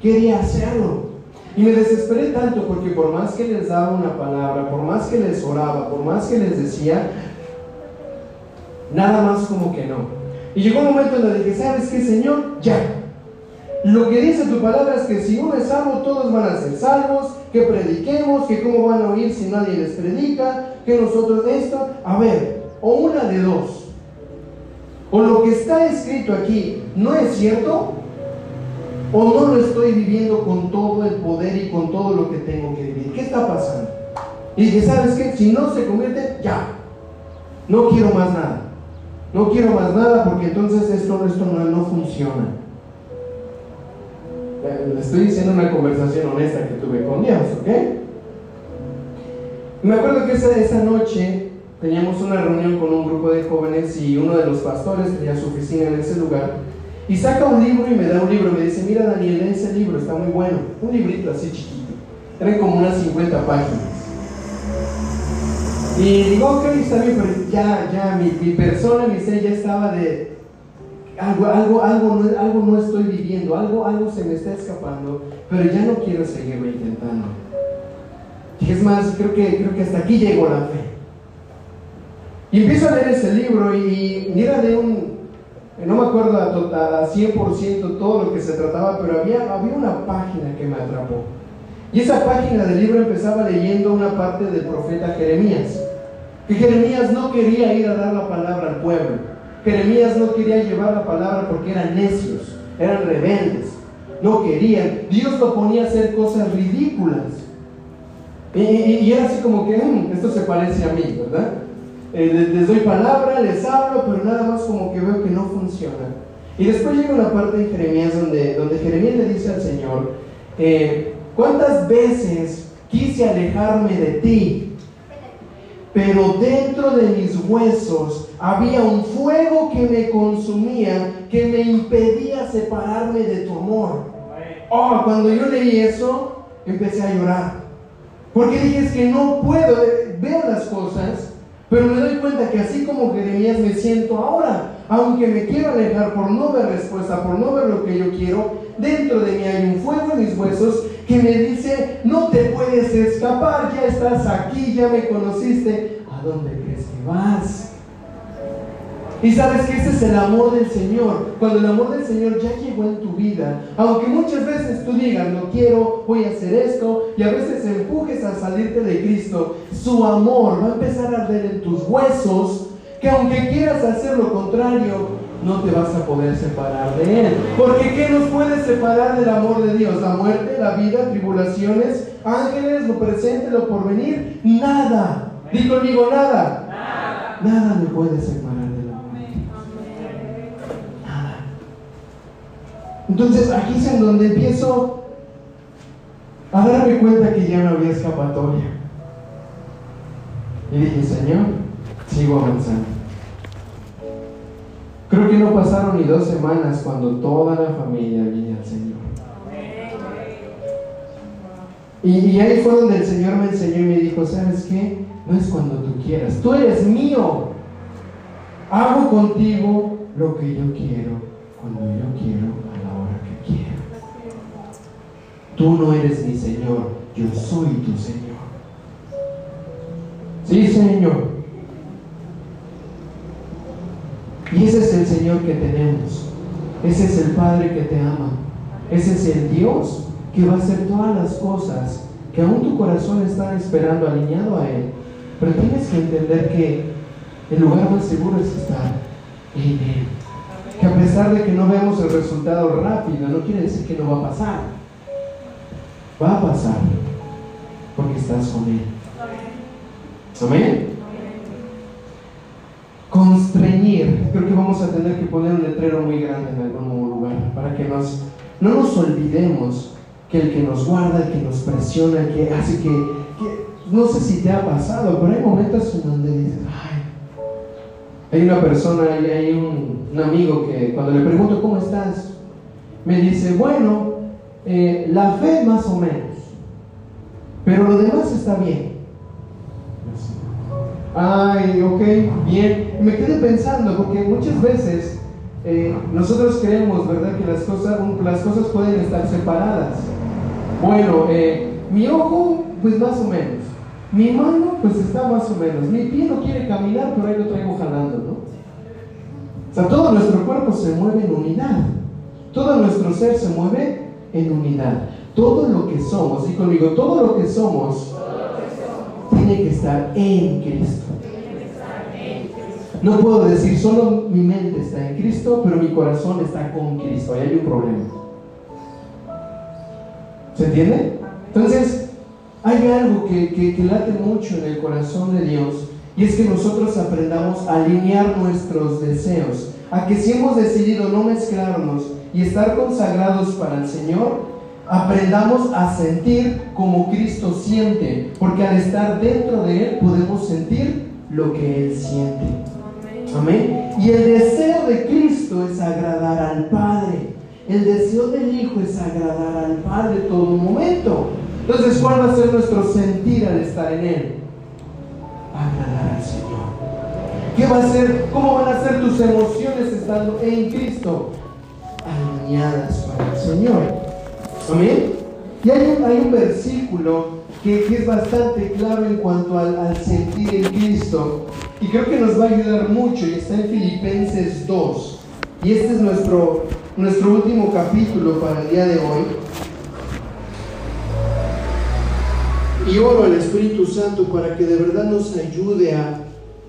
Quería hacerlo. Y me desesperé tanto porque por más que les daba una palabra, por más que les oraba, por más que les decía, nada más como que no. Y llegó un momento en donde dije, ¿sabes qué, Señor? Ya. Lo que dice tu palabra es que si uno es salvo, todos van a ser salvos, que prediquemos, que cómo van a oír si nadie les predica, que nosotros esto. A ver, o una de dos o lo que está escrito aquí no es cierto, o no lo estoy viviendo con todo el poder y con todo lo que tengo que vivir. ¿Qué está pasando? Y dije, ¿sabes qué? Si no se convierte, ya. No quiero más nada. No quiero más nada porque entonces esto, esto no, no funciona. Eh, le estoy diciendo una conversación honesta que tuve con Dios, ¿ok? Me acuerdo que esa, esa noche teníamos una reunión con un grupo de jóvenes y uno de los pastores tenía su oficina en ese lugar y saca un libro y me da un libro, me dice, mira Daniel, ese libro está muy bueno, un librito así chiquito, eran como unas 50 páginas. Y digo, ok, está bien, pero ya, ya, mi, persona, mi ser ya estaba de, algo, algo, algo, no, algo no estoy viviendo, algo, algo se me está escapando, pero ya no quiero seguirme intentando. es más, creo que, creo que hasta aquí llegó la fe. Y empiezo a leer ese libro y, mira de un, no me acuerdo a, a 100% todo lo que se trataba, pero había, había una página que me atrapó. Y esa página del libro empezaba leyendo una parte del profeta Jeremías. Que Jeremías no quería ir a dar la palabra al pueblo. Jeremías no quería llevar la palabra porque eran necios, eran rebeldes, no querían. Dios lo ponía a hacer cosas ridículas. Y, era así como que, mm, esto se parece a mí, ¿verdad? Eh, les doy palabra, les hablo, pero nada más como que veo que no funciona. Y después llega una parte en Jeremías donde, donde Jeremías le dice al Señor, eh, ¿cuántas veces quise alejarme de ti? Pero dentro de mis huesos había un fuego que me consumía, que me impedía separarme de tu amor. Oh, cuando yo leí eso, empecé a llorar. Porque dije, es que no puedo, eh, veo las cosas, pero me doy cuenta que así como Jeremías me siento ahora, aunque me quiero alejar por no ver respuesta, por no ver lo que yo quiero. Dentro de mí hay un fuego en mis huesos que me dice, no te puedes escapar, ya estás aquí, ya me conociste. ¿A dónde crees que vas? Y sabes que ese es el amor del Señor. Cuando el amor del Señor ya llegó en tu vida, aunque muchas veces tú digas, no quiero, voy a hacer esto, y a veces empujes a salirte de Cristo, su amor va a empezar a arder en tus huesos, que aunque quieras hacer lo contrario, no te vas a poder separar de Él. Porque ¿qué nos puede separar del amor de Dios? La muerte, la vida, tribulaciones, ángeles, lo presente, lo porvenir, nada. Di conmigo, nada. Nada, nada me puede separar. Entonces aquí es en donde empiezo a darme cuenta que ya no había escapatoria. Y dije, Señor, sigo avanzando. Creo que no pasaron ni dos semanas cuando toda la familia vino al Señor. Y, y, ahí fue donde el Señor me enseñó y me dijo, ¿sabes qué? No es cuando tú quieras, tú eres mío. Hago contigo lo que yo quiero, cuando yo quiero Tú no eres mi Señor, yo soy tu Señor. Sí, Señor. Y ese es el Señor que tenemos. Ese es el Padre que te ama. Ese es el Dios que va a hacer todas las cosas que aún tu corazón está esperando alineado a Él. Pero tienes que entender que el lugar más seguro es estar en Él. Que a pesar de que no vemos el resultado rápido, no quiere decir que no va a pasar. Va a pasar porque estás con Él. Amén. Constreñir. Creo que vamos a tener que poner un letrero muy grande en algún lugar para que nos, no nos olvidemos que el que nos guarda, el que nos presiona, el que hace que, no sé si te ha pasado, pero hay momentos en donde dices, ay, hay una persona, hay, un, un amigo que cuando le pregunto, ¿cómo estás? Me dice, bueno, eh, la fe más o menos, pero lo demás está bien. Ay, ok, bien. Me quedé pensando, porque muchas veces eh, nosotros creemos, ¿verdad?, que las cosas, las cosas pueden estar separadas. Bueno, eh, mi ojo, pues más o menos. Mi mano, pues está más o menos. Mi pie no quiere caminar, pero ahí lo traigo jalando, ¿no? O sea, todo nuestro cuerpo se mueve en unidad. Todo nuestro ser se mueve en unidad. Todo lo que somos, y conmigo, todo lo que somos, tiene que estar en Cristo. No puedo decir solo mi mente está en Cristo, pero mi corazón está con Cristo. Ahí hay un problema. ¿Se entiende? Entonces, hay algo que, que, que, late mucho en el corazón de Dios y es que nosotros aprendamos a alinear nuestros deseos. A que si hemos decidido no mezclarnos y estar consagrados para el Señor, aprendamos a sentir como Cristo siente, porque al estar dentro de Él podemos sentir lo que Él siente. Amén. Y el deseo de Cristo es agradar al Padre. El deseo del Hijo es agradar al Padre todo momento. Entonces, ¿cuál va a ser nuestro sentir al estar en Él? Agradar al Señor. ¿Qué va a ser? ¿Cómo van a ser tus emociones estando en Cristo? Para el Señor. Amén. Y hay un, versículo que, es bastante claro en cuanto al, sentir en Cristo y creo que nos va a ayudar mucho y está en Filipenses 2. Y este es nuestro, nuestro último capítulo para el día de hoy. Y oro al Espíritu Santo para que de verdad nos ayude a,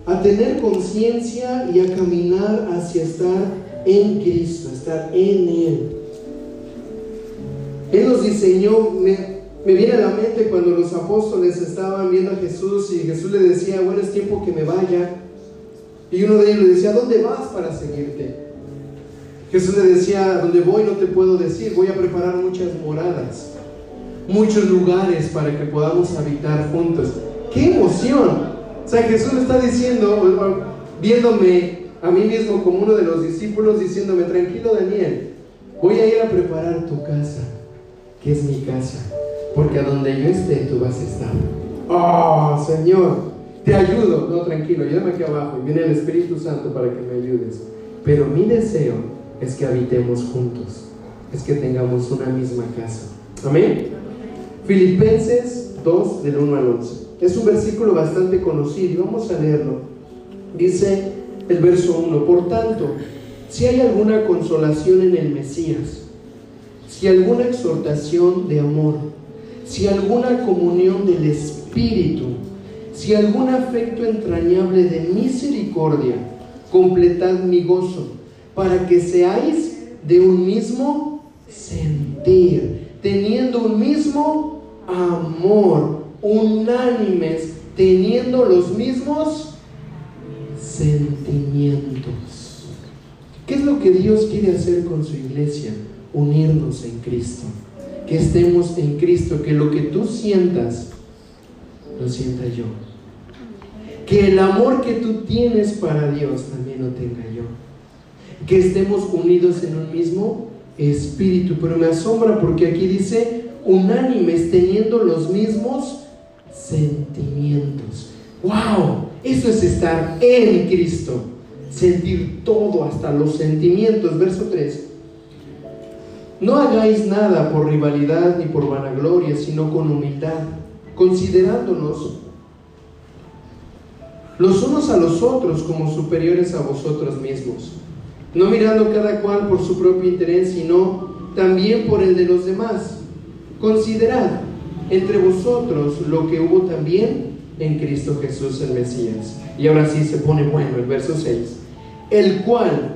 a tener conciencia y a caminar hacia estar en Cristo, estar en Él. Él nos diseñó, me, viene a la mente cuando los apóstoles estaban viendo a Jesús y Jesús le decía, bueno, es tiempo que me vaya. Y uno de ellos le decía, ¿dónde vas para seguirte? Jesús le decía, donde voy no te puedo decir, voy a preparar muchas moradas, muchos lugares para que podamos habitar juntos. ¡Qué emoción! O sea, Jesús me está diciendo, viéndome a mí mismo como uno de los discípulos diciéndome, tranquilo Daniel, voy a ir a preparar tu casa, que es mi casa, porque a donde yo esté tú vas a estar. Oh, Señor, te ayudo. No, tranquilo, ayúdame aquí abajo y viene el Espíritu Santo para que me ayudes. Pero mi deseo es que habitemos juntos. es que tengamos una misma casa. Amén. Filipenses 2 del 1 al 11. Es un versículo bastante conocido vamos a leerlo. Dice el verso 1, por tanto, si hay alguna consolación en el Mesías, si alguna exhortación de amor, si alguna comunión del Espíritu, si algún afecto entrañable de misericordia, completad mi gozo, para que seáis de un mismo sentir, teniendo un mismo amor, unánimes, teniendo los mismos sentimientos. ¿Qué es lo que Dios quiere hacer con su iglesia? Unirnos en Cristo. Que estemos en Cristo, que lo que tú sientas, lo sienta yo. Que el amor que tú tienes para Dios también lo tenga yo. Que estemos unidos en un mismo espíritu. Pero me asombra porque aquí dice unánimes, teniendo los mismos sentimientos. ¡Wow! Eso es estar en Cristo. Sentir todo, hasta los sentimientos. Verso 3. No hagáis nada por rivalidad ni por vanagloria, sino con humildad, considerándonos los unos a los otros como superiores a vosotros mismos, no mirando cada cual por su propio interés, sino también por el de los demás. Considerad entre vosotros lo que hubo también en Cristo Jesús el Mesías. Y ahora sí se pone bueno el verso 6. El cual,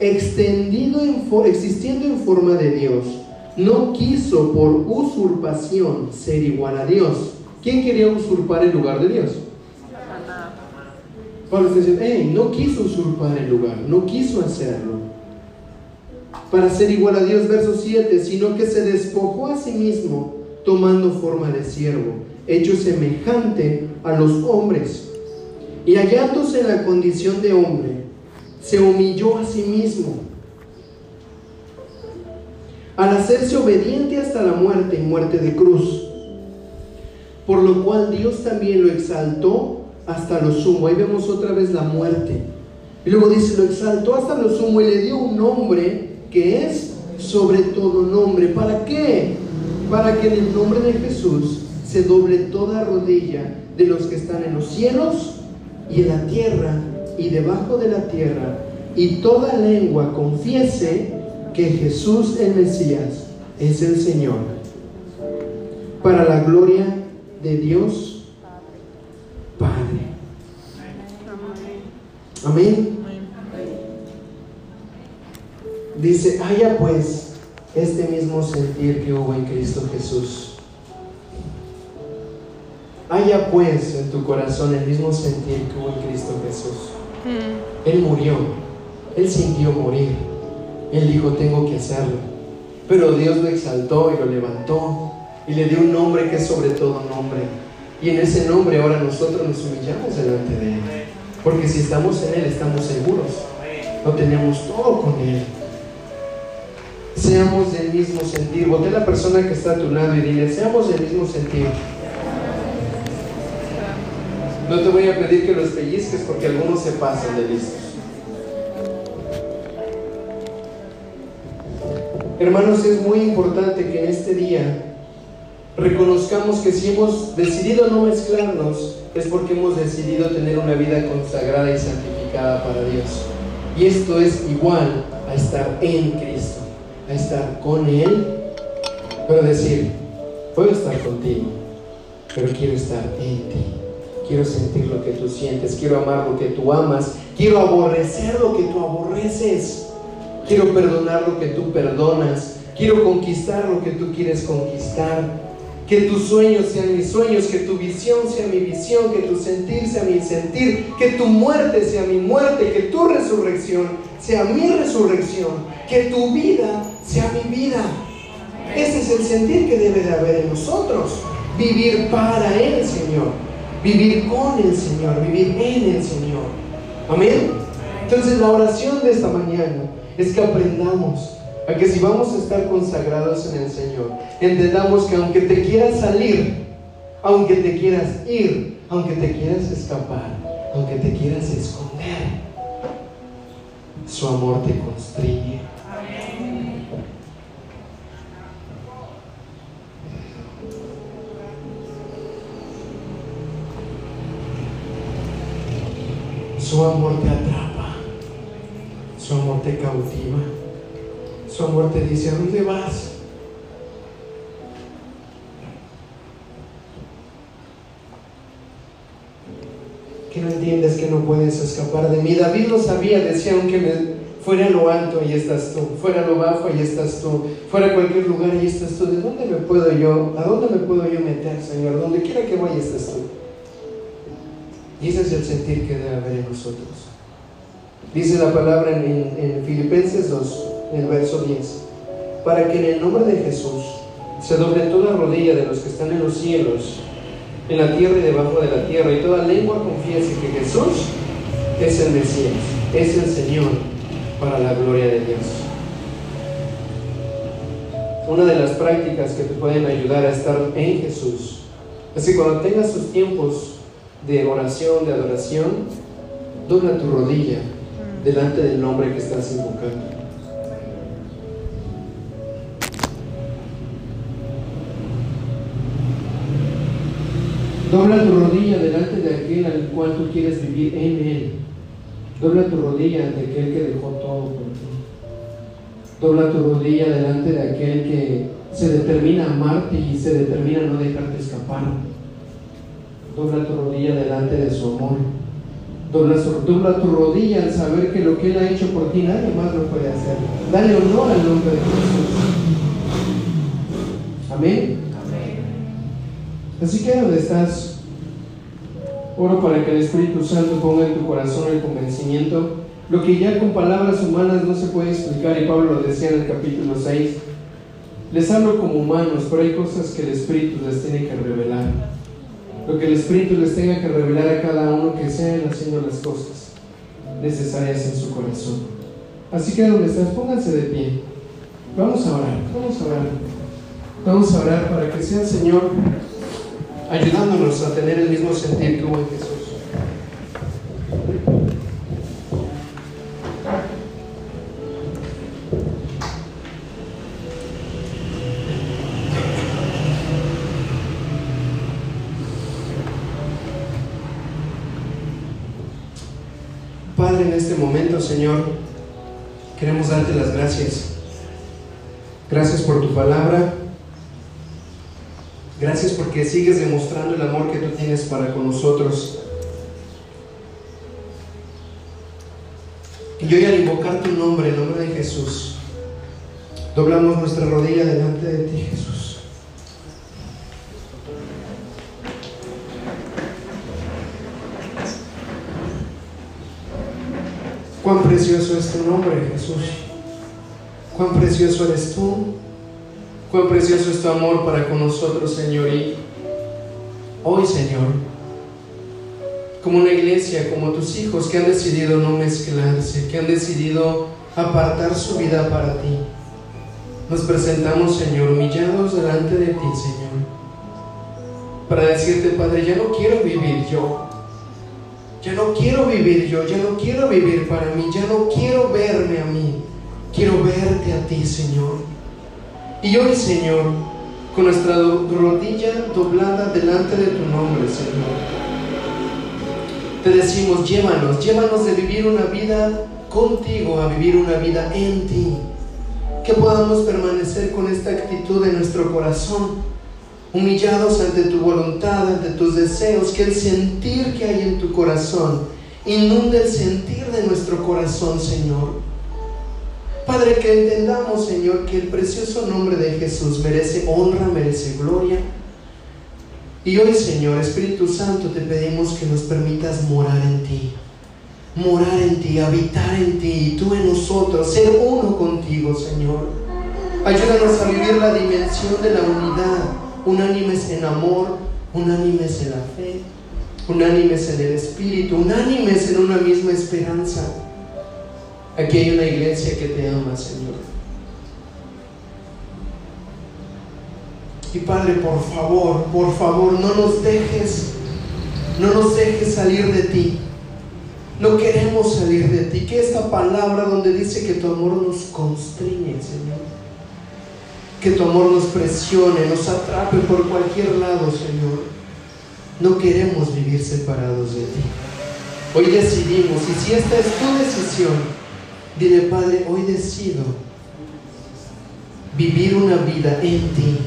extendido en existiendo en forma de Dios, no quiso por usurpación ser igual a Dios. ¿Quién quería usurpar el lugar de Dios? Pablo está diciendo, no quiso usurpar el lugar, no quiso hacerlo para ser igual a Dios, verso 7, sino que se despojó a sí mismo tomando forma de siervo, hecho semejante a los hombres. Y hallándose en la condición de hombre, se humilló a sí mismo. Al hacerse obediente hasta la muerte y muerte de cruz, por lo cual Dios también lo exaltó hasta lo sumo. Ahí vemos otra vez la muerte. Y luego dice, lo exaltó hasta lo sumo y le dio un nombre que es sobre todo nombre. ¿Para qué? Para que en el nombre de Jesús se doble toda rodilla de los que están en los cielos y en la tierra y debajo de la tierra, y toda lengua confiese que Jesús el Mesías es el Señor, para la gloria de Dios Padre. Amén. Dice, haya pues este mismo sentir que hubo en Cristo Jesús Haya pues en tu corazón el mismo sentir que hubo en Cristo Jesús. Mm. Él murió, Él sintió morir. Él dijo, tengo que hacerlo. Pero Dios lo exaltó y lo levantó y le dio un nombre que es sobre todo nombre. Y en ese nombre ahora nosotros nos humillamos delante de Él. Porque si estamos en Él estamos seguros. Lo tenemos todo con Él. Seamos del mismo sentir. Voté a la persona que está a tu lado y dile, seamos del mismo sentir. No te voy a pedir que los pellizques porque algunos se pasan de listos. Hermanos, es muy importante que en este día reconozcamos que si hemos decidido no mezclarnos es porque hemos decidido tener una vida consagrada y santificada para Dios. Y esto es igual a estar en Cristo, a estar con Él, pero decir, puedo estar contigo, pero quiero estar en ti. Quiero sentir lo que tú sientes, quiero amar lo que tú amas, quiero aborrecer lo que tú aborreces, quiero perdonar lo que tú perdonas, quiero conquistar lo que tú quieres conquistar, que tus sueños sean mis sueños, que tu visión sea mi visión, que tu sentir sea mi sentir, que tu muerte sea mi muerte, que tu resurrección sea mi resurrección, que tu vida sea mi vida. Ese es el sentir que debe de haber en nosotros, vivir para el Señor vivir con el Señor, vivir en el Señor. Amén. Entonces la oración de esta mañana es que aprendamos a que si vamos a estar consagrados en el Señor, entendamos que aunque te quieras salir, aunque te quieras ir, aunque te quieras escapar, aunque te quieras esconder, su amor te constriñe. Su amor te atrapa, su amor te cautiva, su amor te dice, ¿a dónde vas? Que no entiendes que no puedes escapar de mí. David lo sabía, decía, aunque me Fuera lo alto, ahí estás tú. Fuera lo bajo, ahí estás tú. Fuera cualquier lugar, ahí estás tú. ¿De dónde me puedo yo? ¿A dónde me puedo yo meter, Señor? Donde quiera que vaya, estás tú. Y ese es el sentir que debe haber en nosotros. Dice la palabra en, en Filipenses 2, en el verso 10. Para que en el nombre de Jesús se doble toda rodilla de los que están en los cielos, en la tierra y debajo de la tierra, y toda lengua confiese que Jesús es el Mesías, es el Señor para la gloria de Dios. Una de las prácticas que te pueden ayudar a estar en Jesús es que cuando tengas tus tiempos de oración, de adoración, dobla tu rodilla delante del nombre que estás invocando. Dobla tu rodilla delante de aquel al cual tú quieres vivir en él. Dobla tu rodilla ante aquel que dejó todo por ti. Dobla tu rodilla delante de aquel que se determina amarte y se determina no dejarte escapar. Dobla tu rodilla delante de su amor. Dobla, dobla, tu rodilla al saber que lo que Él ha hecho por ti nadie más lo puede hacer. Dale honor al nombre de Jesús. Amén. Amén. Así que donde estás, Oro para que el Espíritu Santo ponga en tu corazón el convencimiento, lo que ya con palabras humanas no se puede explicar, y Pablo lo decía en el capítulo 6. Les hablo como humanos, pero hay cosas que el Espíritu les tiene que revelar. Lo que el Espíritu les tenga que revelar a cada uno que sean haciendo las cosas necesarias en su corazón. Así que donde estás, pónganse de pie. Vamos a orar, vamos a orar. Vamos a orar para que sea el Señor ayudándonos a tener el mismo sentir hubo en Jesús. Padre, en este momento, Señor, queremos darte las gracias. Gracias por tu palabra. Gracias porque sigues demostrando el amor que tú tienes para con nosotros. Y hoy al invocar tu nombre, el nombre de Jesús, doblamos nuestra rodilla delante de ti, Jesús. Cuán precioso es tu nombre, Jesús. Cuán precioso eres tú. Cuán precioso es tu amor para con nosotros, Señor. Y hoy, Señor, como una iglesia, como tus hijos que han decidido no mezclarse, que han decidido apartar su vida para ti, nos presentamos, Señor, humillados delante de ti, Señor, para decirte, Padre, ya no quiero vivir yo. Ya no quiero vivir yo, ya no quiero vivir para mí, ya no quiero verme a mí, quiero verte a ti, Señor. Y hoy, Señor, con nuestra rodilla doblada delante de tu nombre, Señor, te decimos, llévanos, llévanos de vivir una vida contigo a vivir una vida en ti. Que podamos permanecer con esta actitud en nuestro corazón, humillados ante tu voluntad, ante tus deseos, que el sentir que hay en tu corazón inunde el sentir de nuestro corazón, Señor Padre, que entendamos, Señor, que el precioso nombre de Jesús merece honra, merece gloria. Y hoy, Señor, Espíritu Santo, te pedimos que nos permitas morar en ti. Morar en ti, habitar en ti, y tú en nosotros, ser uno contigo, Señor. Ayúdanos a vivir la dimensión de la unidad, unánimes en amor, unánimes en la fe, unánimes en el Espíritu, unánimes en una misma esperanza. Aquí hay una iglesia que te ama, Señor. Y Padre, por favor, por favor, no nos dejes, no nos dejes salir de ti. No queremos salir de ti. Que esta palabra donde dice que tu amor nos constriñe, Señor. Que tu amor nos presione, nos atrape por cualquier lado, Señor. No queremos vivir separados de ti. Hoy decidimos, y si esta es tu decisión, dile, Padre, hoy decido vivir una vida en ti,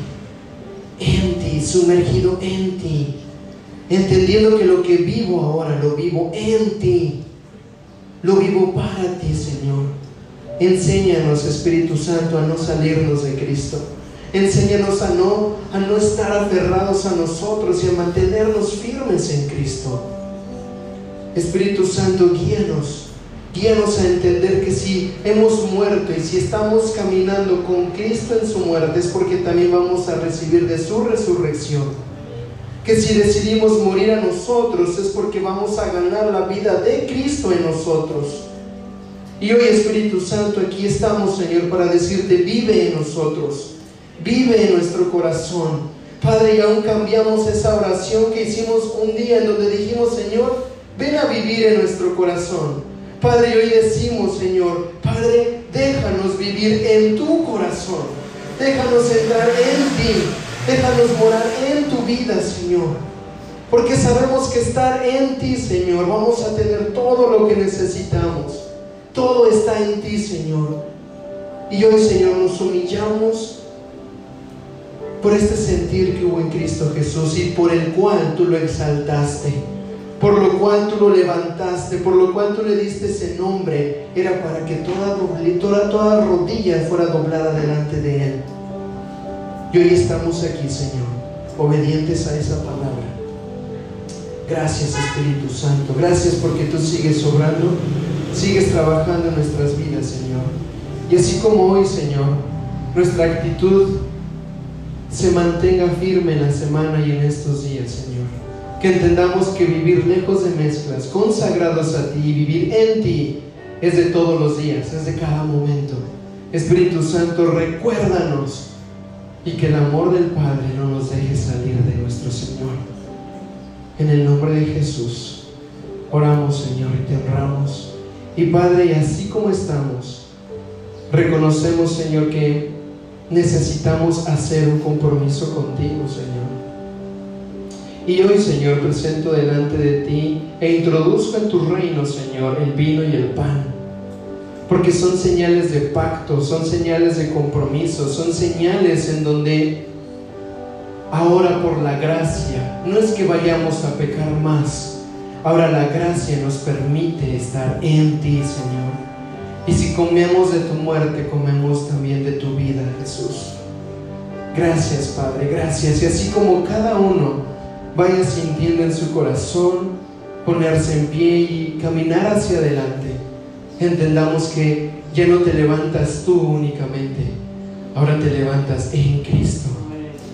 en ti, sumergido en ti, entendiendo que lo que vivo ahora lo vivo en ti, lo vivo para ti, Señor. Enséñanos, Espíritu Santo, a no salirnos de Cristo. Enséñanos a no, a no estar aferrados a nosotros y a mantenernos firmes en Cristo. Espíritu Santo, guíanos. Guíanos a entender que si hemos muerto y si estamos caminando con Cristo en su muerte es porque también vamos a recibir de su resurrección. Que si decidimos morir a nosotros es porque vamos a ganar la vida de Cristo en nosotros. Y hoy Espíritu Santo, aquí estamos, Señor, para decirte, vive en nosotros, vive en nuestro corazón. Padre, y aún cambiamos esa oración que hicimos un día en donde dijimos, Señor, ven a vivir en nuestro corazón. Padre, y hoy decimos, Señor, Padre, déjanos vivir en tu corazón. Déjanos entrar en ti. Déjanos morar en tu vida, Señor. Porque sabemos que estar en ti, Señor, vamos a tener todo lo que necesitamos. Todo está en ti, Señor. Y hoy, Señor, nos humillamos por este sentir que hubo en Cristo Jesús y por el cual tú lo exaltaste, por lo cual tú lo levantaste, por lo cual tú le diste ese nombre, era para que toda, toda, toda rodilla fuera doblada delante de Él. Y hoy estamos aquí, Señor, obedientes a esa palabra. Gracias, Espíritu Santo. Gracias porque tú sigues obrando sigues trabajando en nuestras vidas, Señor. Y así como hoy, Señor, nuestra actitud se mantenga firme en la semana y en estos días, Señor. Que entendamos que vivir lejos de mezclas, consagrados a ti y vivir en ti es de todos los días, es de cada momento. Espíritu Santo, recuérdanos y que el amor del Padre no nos deje salir de nuestro Señor. En el nombre de Jesús, oramos, Señor, y te honramos. Y Padre, y así como estamos, reconocemos, Señor, que necesitamos hacer un compromiso contigo, Señor. Y hoy, Señor, presento delante de ti e introduzco en tu reino, Señor, el vino y el pan. Porque son señales de pacto, son señales de compromiso, son señales en donde ahora por la gracia, no es que vayamos a pecar más, Ahora la gracia nos permite estar en ti, Señor. Y si comemos de tu muerte, comemos también de tu vida, Jesús. Gracias, Padre, gracias. Y así como cada uno vaya sintiendo en su corazón ponerse en pie y caminar hacia adelante, entendamos que ya no te levantas tú únicamente, ahora te levantas en Cristo,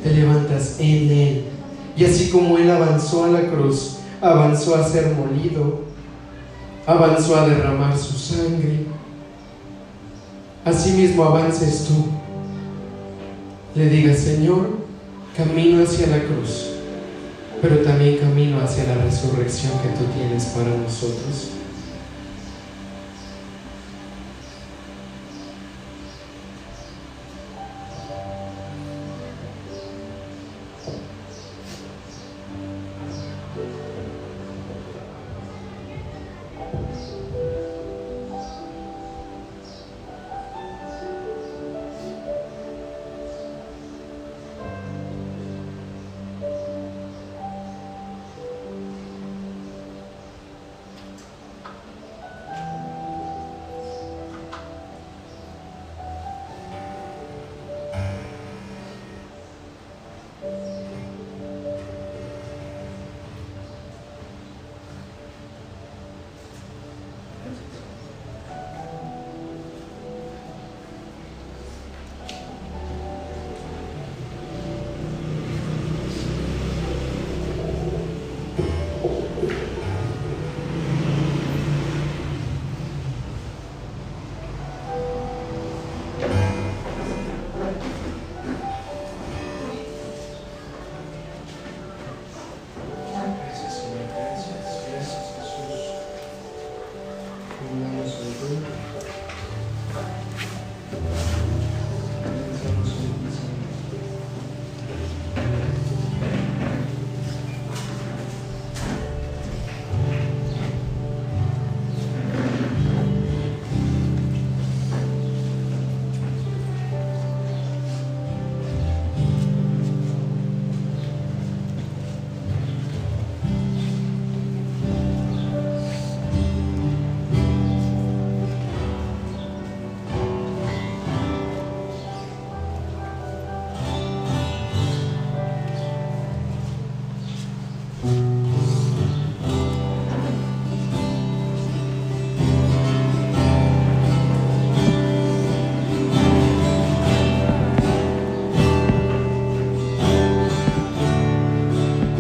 te levantas en Él. Y así como Él avanzó a la cruz, avanzó a ser molido, avanzó a derramar su sangre. Asimismo avances tú. Le digas, Señor, camino hacia la cruz, pero también camino hacia la resurrección que tú tienes para nosotros.